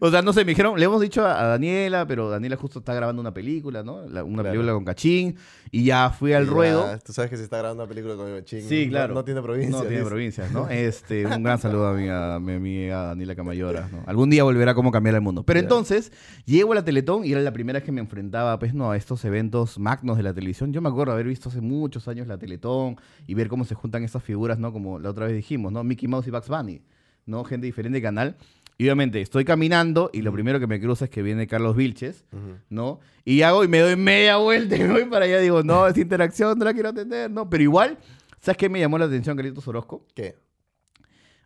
o sea, no sé, me dijeron, le hemos dicho a, a Daniela, pero Daniela justo está grabando una película, ¿no? La- una Claro. película con Cachín. Y ya fui al Ya, ruedo. Tú sabes que se está grabando una película con el ching. Sí, claro. No, no tiene provincia. No tiene dice. provincias, ¿no? Este, un gran saludo a mi, a mi amiga Daniela Camayora, ¿no? Algún día volverá cómo cambiar el mundo. Pero Ya. entonces, llego a la Teletón y era la primera vez que me enfrentaba, pues, no, a estos eventos magnos de la televisión. Yo me acuerdo haber visto hace muchos años la Teletón y ver cómo se juntan estas figuras, ¿no? Como la otra vez dijimos, ¿no? Mickey Mouse y Bugs Bunny, ¿no? Gente diferente de canal. Y obviamente estoy caminando y lo primero que me cruza es que viene Carlos Vilches. ¿no? Y hago y me doy media vuelta y voy para allá. Digo, no, esa interacción no la quiero atender, ¿no? Pero igual, ¿sabes qué me llamó la atención, Carlitos Orozco? ¿Qué?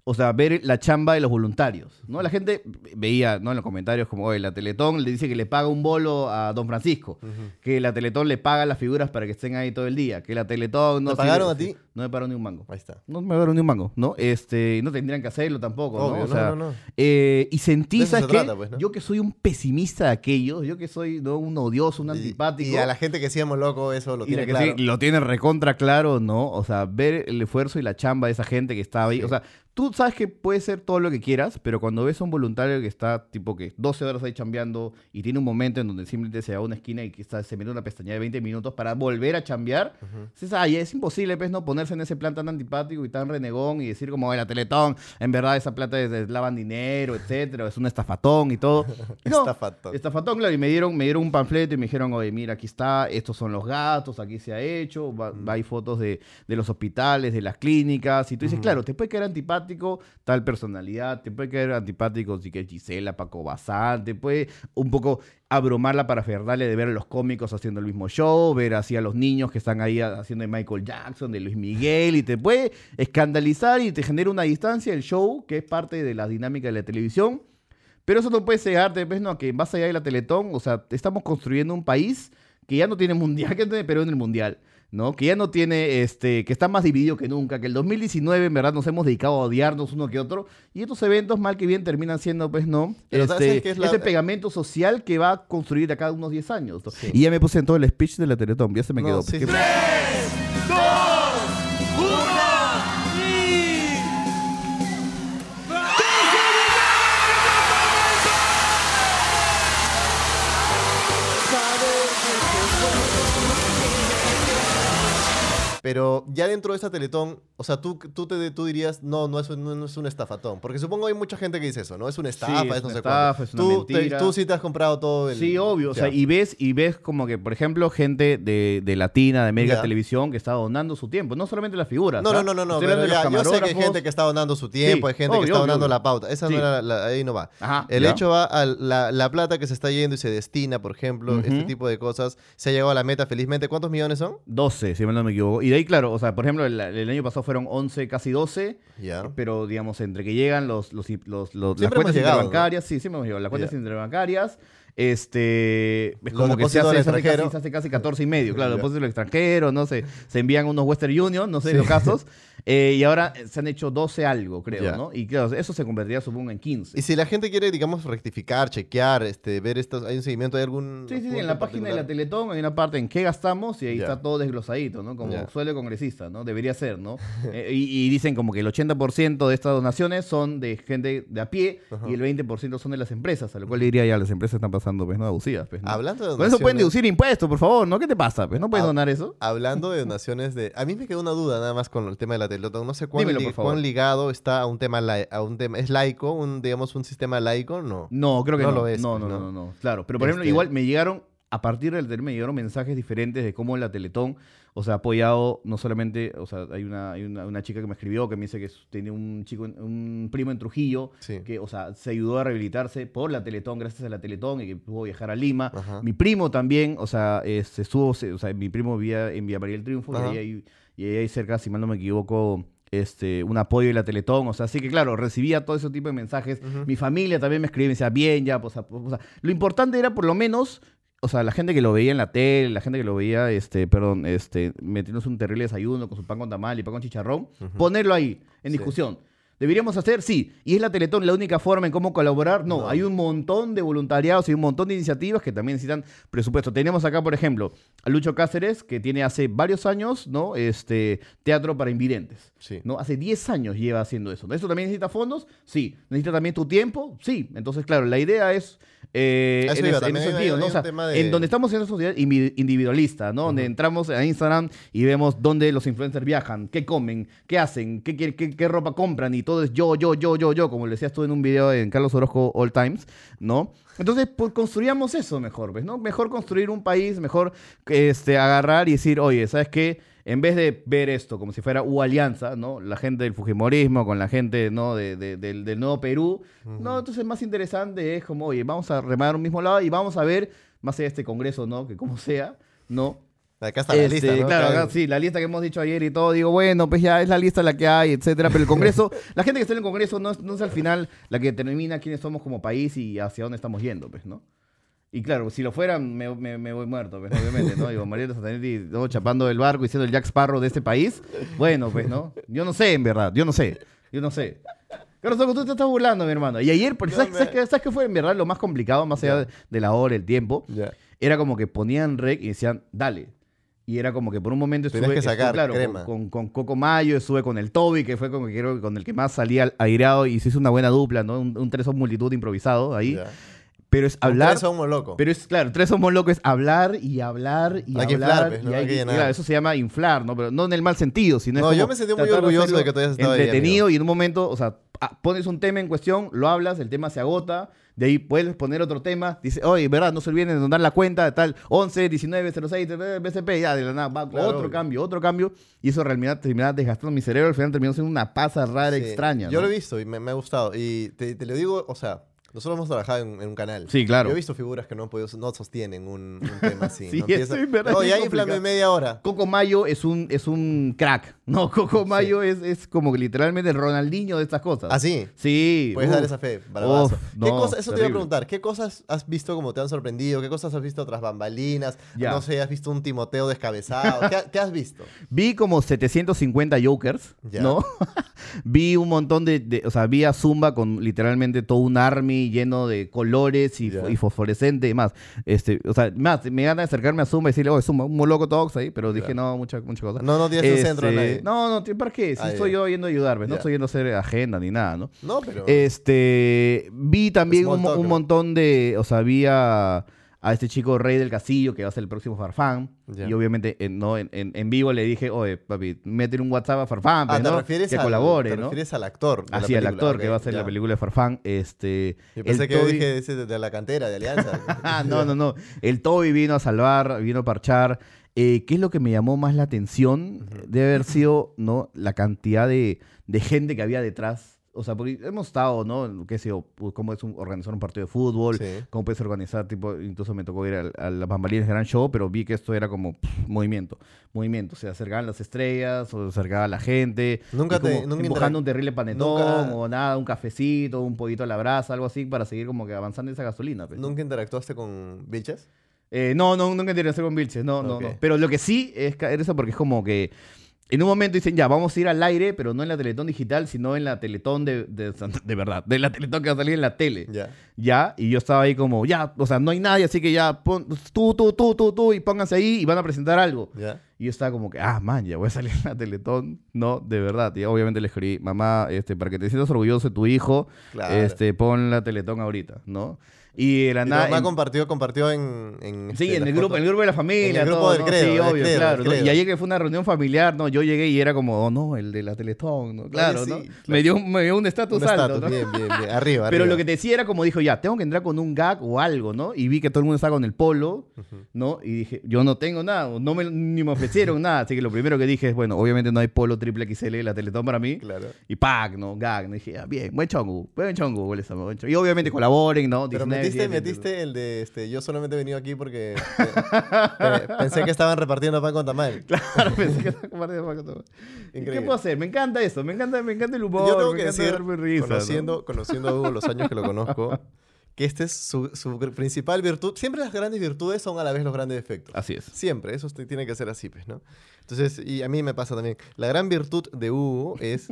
O sea, ver la chamba de los voluntarios, ¿no? La gente veía, ¿no? En los comentarios como, oye, la Teletón le dice que le paga un bolo a Don Francisco, que la Teletón le paga las figuras para que estén ahí todo el día, que la Teletón no... ¿Te pagaron sirve- a ti? No me pagaron ni un mango. Ahí está. No me pagaron ni un mango, ¿no? Este, no tendrían que hacerlo tampoco, Obvio, ¿no? O no, sea, no, no. eh, y sentí, ¿sabes se qué? trata, pues. Yo que soy un pesimista de aquellos, yo que soy ¿no? un odioso, un Y- antipático. Y, a la gente que decíamos loco, eso lo Y la tiene que claro. sí, lo tiene recontra claro, ¿no? O sea, ver el esfuerzo y la chamba de esa gente que estaba ahí. Sí. O sea, tú sabes que puede ser todo lo que quieras, pero cuando ves a un voluntario que está, tipo, que 12 horas ahí chambeando y tiene un momento en donde simplemente se va a una esquina y que está, se mete una pestaña de 20 minutos para volver a chambear, dices, ay, es imposible, pues, no ponerse en ese plan tan antipático y tan renegón y decir como, "Oye, la Teletón, en verdad esa plata es de lavan dinero, etcétera, es un estafatón y todo. No, Estafatón. Estafatón, claro, y me dieron, me dieron un panfleto y me dijeron, oye, mira, aquí está, estos son los gatos, aquí se ha hecho, va- Mm. hay fotos de, de los hospitales, de las clínicas, y tú dices, claro, te puede caer antipático tal personalidad, te puede caer antipático si que Gisela, Paco Bazán, te puede un poco abrumar la parafernalia de ver a los cómicos haciendo el mismo show, ver así a los niños que están ahí haciendo de Michael Jackson, de Luis Miguel, y te puede escandalizar y te genera una distancia el show, que es parte de la dinámica de la televisión. Pero eso no puede cegarte, pues, no, que más allá de la Teletón, o sea, estamos construyendo un país que ya no tiene mundial, que no tiene Perú en el mundial, ¿no? Que ya no tiene, este, que está más dividido que nunca, que el 2019 en verdad nos hemos dedicado a odiarnos uno que otro, y estos eventos mal que bien terminan siendo, pues, ¿no? Pero ¿sabes Este, qué es la- ese pegamento social que va a construir de acá unos 10 años. Y ya me puse en todo el speech de la Teletón, ya se me No, quedó. sí. Pero ya dentro de esta Teletón, o sea, tú, tú, te, tú dirías, no, no es, un, no es un estafatón. Porque supongo hay mucha gente que dice eso, ¿no? Es una estafa, es es no una sé estafa, cuánto. es una tú, te- tú sí te has comprado todo el... Sí, obvio. O sea, y ves, y ves como que, por ejemplo, gente de, de Latina, de Ya. Televisión, que está donando su tiempo. No solamente las figuras. No, ¿ah? no, no, no, no. Pero ya, yo sé que hay gente que está donando su tiempo, Sí, hay gente obvio, que está donando obvio. la pauta. Esa no era la, ahí no va. Ajá, El ya. hecho va a la, la plata que se está yendo y se destina, por ejemplo, este Ujú. tipo de cosas. Se ha llegado a la meta felizmente. ¿Cuántos millones son? 12, si mal no me equivoco. Y de ahí, claro, o sea, por ejemplo, el, el año pasado fueron 11, casi 12. Ya. Pero, digamos, entre que llegan los, los, los, los- las cuentas llegado, ¿no? interbancarias, sí, siempre hemos llegado. Las cuentas Ya. interbancarias, este, es Los como que se hace, se hace casi, se hace casi 14 y medio, claro, depósitos del extranjero, no sé, se envían unos Western Union, no sé, los casos, eh, y ahora se han hecho 12 algo, creo. ¿no? Y claro, eso se convertiría, supongo, en 15. Y si la gente quiere, digamos, rectificar, chequear, este, ver estos, hay un seguimiento, hay algún. Sí, sí, sí, en la página de la? Teletón hay una parte en qué gastamos y ahí está todo desglosadito, ¿no? Como suele el congresista, ¿no? Debería ser, ¿no? Eh, y, y dicen como que el 80% de estas donaciones son de gente de a pie y el 20% son de las empresas, a lo cual le diría ya, las empresas están pasando pues, ¿no? Abusivas, pues, ¿no? Hablando de Con eso pueden donaciones- deducir impuestos, por favor, ¿no? ¿Qué te pasa? Pues, ¿no puedes donar eso? Hablando de donaciones de... A mí me quedó una duda nada más con el tema de la Teletón. No sé cuán, Dímelo, li- cuán ligado está a un tema... A un tema ¿Es laico? Un, digamos, un sistema laico? No. No, creo que no. No lo es, No, pues, no, ¿no? no, no, Claro, pero por ejemplo, Este- igual me llegaron, a partir del me llegaron mensajes diferentes de cómo la Teletón, o sea, apoyado no solamente, o sea, hay una, hay una, una chica que me escribió que me dice que tiene un chico, un primo en Trujillo, Sí. que, o sea, se ayudó a rehabilitarse por la Teletón, gracias a la Teletón, y que pudo viajar a Lima. Ajá. Mi primo también, o sea, estuvo, se- o sea, mi primo vivía en Villa María del Triunfo, y ahí, y ahí cerca, si mal no me equivoco, este, un apoyo de la Teletón, o sea, así que claro, recibía todo ese tipo de mensajes. Mi familia también me escribía y me decía, bien, ya, pues, o sea, lo importante era por lo menos, o sea, la gente que lo veía en la tele, la gente que lo veía, este, perdón, este, metiéndose un terrible desayuno con su pan con tamal y pan con chicharrón, ponerlo ahí, en Sí. discusión. ¿Deberíamos hacer? Sí. ¿Y es la Teletón la única forma en cómo colaborar? No. No. Hay un montón de voluntariados y un montón de iniciativas que también necesitan presupuesto. Tenemos acá, por ejemplo, a Lucho Cáceres, que tiene hace varios años, ¿no? Este, teatro para invidentes. Sí. ¿no? Hace 10 años lleva haciendo eso. ¿Eso también necesita fondos? Sí. ¿Necesita también tu tiempo? Sí. Entonces, claro, la idea es... eh, eso en, iba, en ese sentido, hay ¿no? O un sea, tema de- en donde estamos en una sociedad individualista, ¿no? Donde entramos a Instagram y vemos dónde los influencers viajan, qué comen, qué hacen, qué, qué, qué- qué ropa compran y todo es yo, yo, yo, yo, yo, como le decías tú en un video en Carlos Orozco All Times, ¿no? Entonces, pues, construyamos eso mejor, ¿ves? ¿no? Mejor construir un país, mejor este, agarrar y decir, oye, ¿sabes qué? En vez de ver esto como si fuera U Alianza, ¿no? La gente del Fujimorismo con la gente, ¿no? De, de- del, del Nuevo Perú. No, entonces más interesante es como, oye, vamos a remar un mismo lado y vamos a ver, más allá de este congreso, ¿no? Que como sea, ¿no? Acá está la Este, lista, ¿no? Claro, acá sí, la lista que hemos dicho ayer y todo, digo, bueno, pues ya es la lista la que hay, etcétera. Pero el Congreso, la gente que está en el Congreso no es, no es al final la que determina quiénes somos como país y hacia dónde estamos yendo, pues, ¿no? Y claro, si lo fueran, me, me- me voy muerto, pues, obviamente, ¿no? Digo, Marieta Santanetti, ¿no? chapando el barco y siendo el Jack Sparrow de este país. Bueno, pues, ¿no? Yo no sé, en verdad, yo no sé. Yo no sé. Soco, tú te estás burlando, mi hermano. Y ayer, porque ¿sabes, me- sabes qué, ¿sabes qué fue en verdad lo más complicado, más allá de, de la hora, el tiempo? Era como que ponían rec y decían, dale. Y era como que por un momento estuve, que sacar estuve, claro, con- crema. Con, con Coco Mayo, estuve con el Toby, que fue como que creo con el que más salía aireado y se hizo una buena dupla, ¿no? Un, un tres multitud improvisado ahí. Pero es hablar. tres somos locos. Pero es, claro, tres somos locos, es hablar y hablar y Hay que hablar. inflar, pues, ¿no? y Hay hay que que- claro, eso se llama inflar, ¿no? Pero no en el mal sentido, sino No, es yo como me sentí muy orgulloso hacerlo de que estado ahí, Entretenido amigo. y en un momento, o sea, ah, pones un tema en cuestión, lo hablas, el tema se agota, de ahí puedes poner otro tema, dice, oye, verdad, no se olviden de donar la cuenta de tal 11, 19, 06, eh, BCP, ya, de la nada, va, Claro, otro obvio. cambio, otro cambio, y eso realmente termina desgastando mi cerebro, al final terminó siendo una pasa rara, Sí, extraña. Yo ¿no? lo he visto y me, me ha gustado. Y te, te lo digo, o sea, nosotros hemos trabajado en, en un canal. Sí, claro. Yo he visto figuras que no han podido, no sostienen un, un tema así. Sí, ¿no? eso es verdad, No, ya inflame media hora. Coco Mayo es un, es un crack. No, Coco Mayo es, es como literalmente el Ronaldinho de estas cosas. ¿Ah, sí? Sí. Puedes dar esa fe. Uf, ¿Qué cosa- eso te iba a preguntar. ¿Qué cosas has visto como te han sorprendido? ¿Qué cosas has visto tras bambalinas? No sé, has visto un Timoteo descabezado. ¿Qué, qué has visto? Vi como 750 Jokers. ¿no? vi un montón de, de- O sea, vi a Zumba con literalmente todo un army lleno de colores y, Ya. y fosforescente y más. Este, o sea, más, me gana acercarme a Zumba y decirle, oh, Zumba, un loco tox ahí, pero dije, no, muchas mucha cosas. No, no tienes un centro de nadie. No, no, ¿para qué? Si Ah, estoy ya. yo yendo a ayudarme, no Ya. estoy yendo a hacer agenda ni nada, ¿no? No, pero... Este, vi también Small un, talk, un ¿no? montón de, o sea, vi a, a este chico Rey del Castillo que va a ser el próximo Farfán. Ya. Y obviamente en, no, en, en- en vivo le dije, oye, papi, métele un WhatsApp a Farfán, Ah, pues, te ¿no? refieres, que al, colabore, te ¿no? refieres al actor. de la Así, al película. actor Ok, que va a hacer ya. la película de Farfán. Este, Yo pensé el que Toby- dije ese de, de la cantera, de Alianza. Ah, no, no, no. El Toby vino a salvar, vino a parchar. Eh, ¿Qué es lo que me llamó más la atención? Debe haber sido, ¿no? La cantidad de, de gente que había detrás. O sea, porque hemos estado, ¿no? ¿Qué sé yo? pues, Cómo es un- organizar un partido de fútbol. Sí. Cómo puedes organizar, tipo, incluso me tocó ir a, las bambalinas Gran Show, pero vi que esto era como pff, movimiento. Movimiento. Se acercaban las estrellas, o se acercaba la gente. Nunca como te- nunca empujando un terrible panetón, nunca- o nada, un cafecito, un pollito a la brasa, algo así, para seguir como que avanzando esa gasolina. pues. ¿Nunca interactuaste con biches? Eh, no, no, nunca hacer con Vilches, no, no, Ok. no. Pero lo que sí es caer eso porque es como que en un momento dicen, ya, vamos a ir al aire, pero no en la Teletón digital, sino en la Teletón de, de, de verdad, de la Teletón que va a salir en la tele. Ya. Ya, y yo estaba ahí como, ya, o sea, no hay nadie, así que ya, pon, tú, tú, tú, tú, tú, y pónganse ahí y van a presentar algo. Ya. Y yo estaba como que, ah, man, ya voy a salir en la Teletón. No, de verdad. Y obviamente le escribí, mamá, este, para que te sientas orgulloso de tu hijo, Claro. este, pon la Teletón ahorita, ¿no? Y de la nada. mamá en- compartió, compartió en, en, Sí, este, en el grupo, fotos. en el grupo de la familia. En el grupo todo, del ¿no? credo, Sí, obvio, credo, claro. Y ayer que fue una reunión familiar, ¿no? Yo llegué y era como, oh no, el de la Teletón, ¿no? Claro, sí, ¿no? claro. Me, dio, me dio un estatus alto, estatus, ¿no? bien, bien, bien. Arriba, Pero arriba. lo que te decía era como dijo, ya, tengo que entrar con un gag o algo, ¿no? Y vi que todo el mundo estaba con el polo, ¿no? Y dije, yo no tengo nada, no me, ni me ofrecieron nada. Así que lo primero que dije es, bueno, obviamente no hay polo triple XL la Teletón para mí. Claro. Y pack, ¿no? Gag, ¿no? Y dije, ah, bien, buen chongu, buen chongu, buen. Y obviamente colaboren, ¿no? Pero 19, metiste, 7, metiste el de este, yo solamente he venido aquí porque pensé que estaban repartiendo pan con tamal. Claro, pensé que estaba compartiendo pan con. ¿Y ¿Qué puedo hacer? Me encanta eso, me encanta, me encanta el humor. Yo tengo me que decir, risa, ¿no? conociendo, conociendo a Hugo los años que lo conozco, que esta es su, principal virtud. Siempre las grandes virtudes son a la vez los grandes defectos. Así es. Siempre, eso tiene que ser así, pues, ¿no? Entonces, y a mí me pasa también. La gran virtud de Hugo es,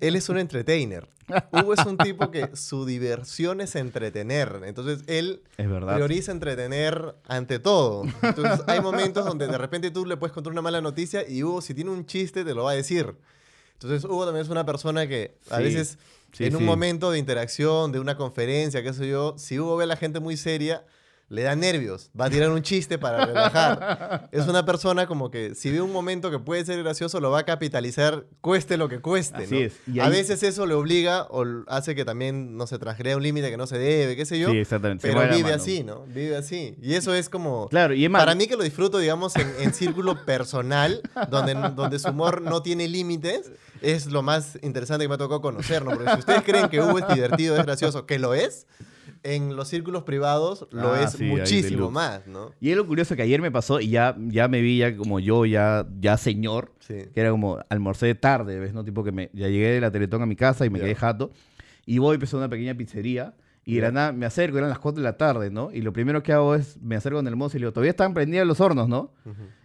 él es un entertainer. Hugo es un tipo que su diversión es entretener. Entonces, él Es verdad. prioriza entretener ante todo. Entonces, hay momentos donde de repente tú le puedes contar una mala noticia y Hugo, si tiene un chiste, te lo va a decir. Entonces, Hugo también es una persona que a Sí. veces, Sí, en un sí. momento de interacción, de una conferencia, qué sé yo, si Hugo ve a la gente muy seria, le da nervios, va a tirar un chiste para relajar. Es una persona como que si ve un momento que puede ser gracioso, lo va a capitalizar, cueste lo que cueste. Así ¿no? es. Y A veces eso le obliga o hace que también, no se transgreda un límite que no se debe, qué sé yo. Sí, exactamente, Pero vive así, ¿no? Vive así. Y eso es como... Claro, y es más- Para mí que lo disfruto, digamos, en, en círculo personal, donde, donde su humor no tiene límites, es lo más interesante que me ha tocado conocer, ¿no? Porque si ustedes creen que Hugo es divertido, es gracioso, que lo es, en los círculos privados lo Ah, es sí, muchísimo más, ¿no? Y es lo curioso que ayer me pasó y ya, ya me vi ya como yo, ya, ya señor, Sí. que era como almorcé tarde, ¿ves? ¿no? Tipo que me, ya llegué de la Teletón a mi casa y me quedé jato. Y voy, empezó una pequeña pizzería. Y de la nada me acerco, eran las 4 de la tarde, ¿no? Y lo primero que hago es, me acerco con el mozo y le digo, todavía están prendidos los hornos, ¿no?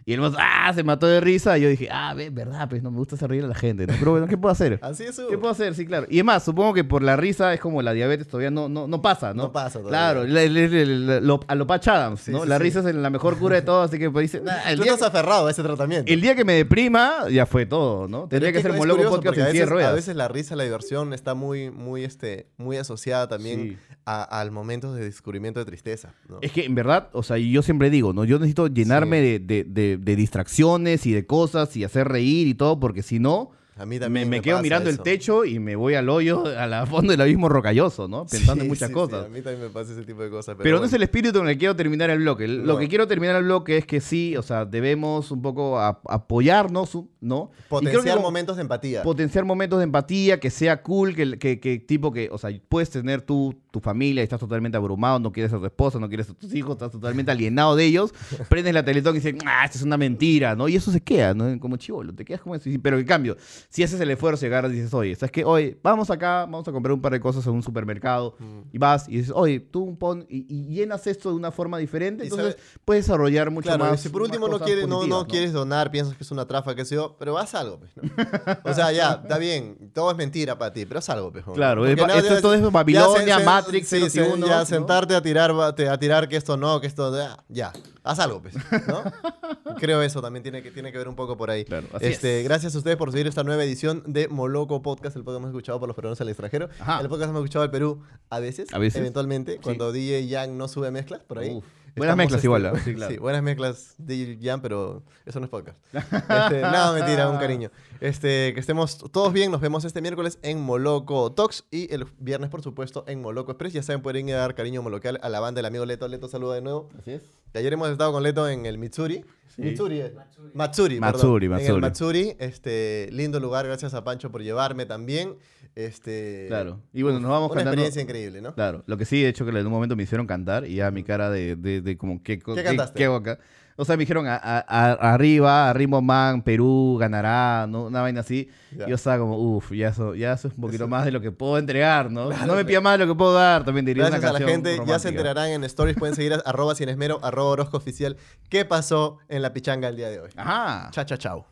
Y el mozo, ah, se mató de risa. Y yo dije, ah, ve, verdad, pues no me gusta hacer reír a la gente, ¿no? Pero bueno, ¿qué puedo hacer? Así es, Hugo. ¿Qué puedo hacer? Sí, claro. Y es más, supongo que por la risa es como la diabetes todavía no, no, no pasa, ¿no? No pasa todavía. Claro, le- le- le- le- lo- a lo Patch Adams, ¿no? sí, la sí. risa es la mejor cura de todo, así que pues dice, "Nah, el, Tú día, estás aferrado a ese tratamiento. el día que me deprima, ya fue todo, ¿no? Tendría es que ser es Moloco Podcast en a silla de veces, a ruedas. veces la risa, la diversión está muy, muy, este, muy asociada también. A- al momento de descubrimiento de tristeza. ¿no? Es que en verdad, o sea, yo siempre digo, ¿no? Yo necesito llenarme Sí. de, de- de- de distracciones y de cosas y hacer reír y todo, porque si no, A mí también me me quedo mirando el techo y me voy al hoyo, a la fondo del abismo rocalloso, ¿no? Pensando en muchas sí, cosas. Sí, a mí también me pasa ese tipo de cosas. Pero, Pero, no es el espíritu en el que quiero terminar el bloque. Lo No. que quiero terminar el bloque es que sí, o sea, debemos un poco a- apoyarnos, ¿no? Que Potenciar momentos de empatía. Potenciar momentos de empatía, que sea cool, que, que, que tipo que, o sea, puedes tener tu, tu familia y estás totalmente abrumado, no quieres a tu esposa, no quieres a tus hijos, estás totalmente alienado de ellos, prendes la teletón y dices, ah, esto es una mentira, ¿no? Y eso se queda, ¿no? Como chivolo, te quedas como eso. Pero en cambio, si haces el esfuerzo y agarras y dices, oye, ¿sabes qué? Oye, vamos acá, vamos a comprar un par de cosas en un supermercado y vas y dices, oye, tú pon y, y llenas esto de una forma diferente, entonces puedes desarrollar mucho Claro, más. si por último no cosas quieres, no, no quieres donar, piensas que es una trafa, qué sé yo, pero haz algo, pues, ¿no? O sea, ya, está bien, todo es mentira para ti, pero haz algo, pues. Claro, es nada, esto- ya- todo es Babilonia, Matrix, sí, sí, 001, ya sentarte a tirar, a tirar que esto no, que esto, ya, ya, haz algo, pues, ¿no? Creo eso también tiene que, tiene que ver un poco por ahí. Claro, así este, es. Gracias a ustedes por seguir esta nueva edición de Moloco Podcast, el podcast más escuchado por los peruanos al extranjero. Ajá. El podcast más escuchado al Perú a veces, A veces. eventualmente, cuando DJ Yang no sube mezclas por ahí. Uf. Buenas mezclas igual, ¿ah? Sí, claro. Sí, buenas mezclas DJ Yang, pero eso no es podcast. Este, no, mentira, un cariño. Este, que estemos todos bien, nos vemos este miércoles en Moloco Talks y el viernes, por supuesto, en Moloco Express. Ya saben, pueden ir a dar cariño moloquial a la banda del amigo Leto. Leto, saluda de nuevo. Así es. Y ayer hemos estado con Leto en el Mitsuri. Mitsuri. eh. Matsuri. perdón. Matsuri, En el Matsuri. Matsuri. Este, lindo lugar, gracias a Pancho por llevarme también. Este, Claro. Y bueno, nos vamos Una cantando- experiencia increíble, ¿no? Claro, lo que sí, de hecho, que en un momento me hicieron cantar y ya mi cara de, de, de como, ¿qué, co- ¿Qué cantaste? qué acá? O sea, me dijeron a- a- a- arriba, a Ritmo Man, Perú, ganará, ¿no? una vaina así. Y yo estaba como, uff, ya eso, ya eso es un poquito más de lo que puedo entregar, ¿no? no me pida más de lo que puedo dar, también diría Gracias una a la canción gente, ya se romántica. enterarán en stories, pueden seguir arroba sin esmero, arroba Orozco oficial, qué pasó en la pichanga el día de hoy. Ajá. Chao, chao, chao.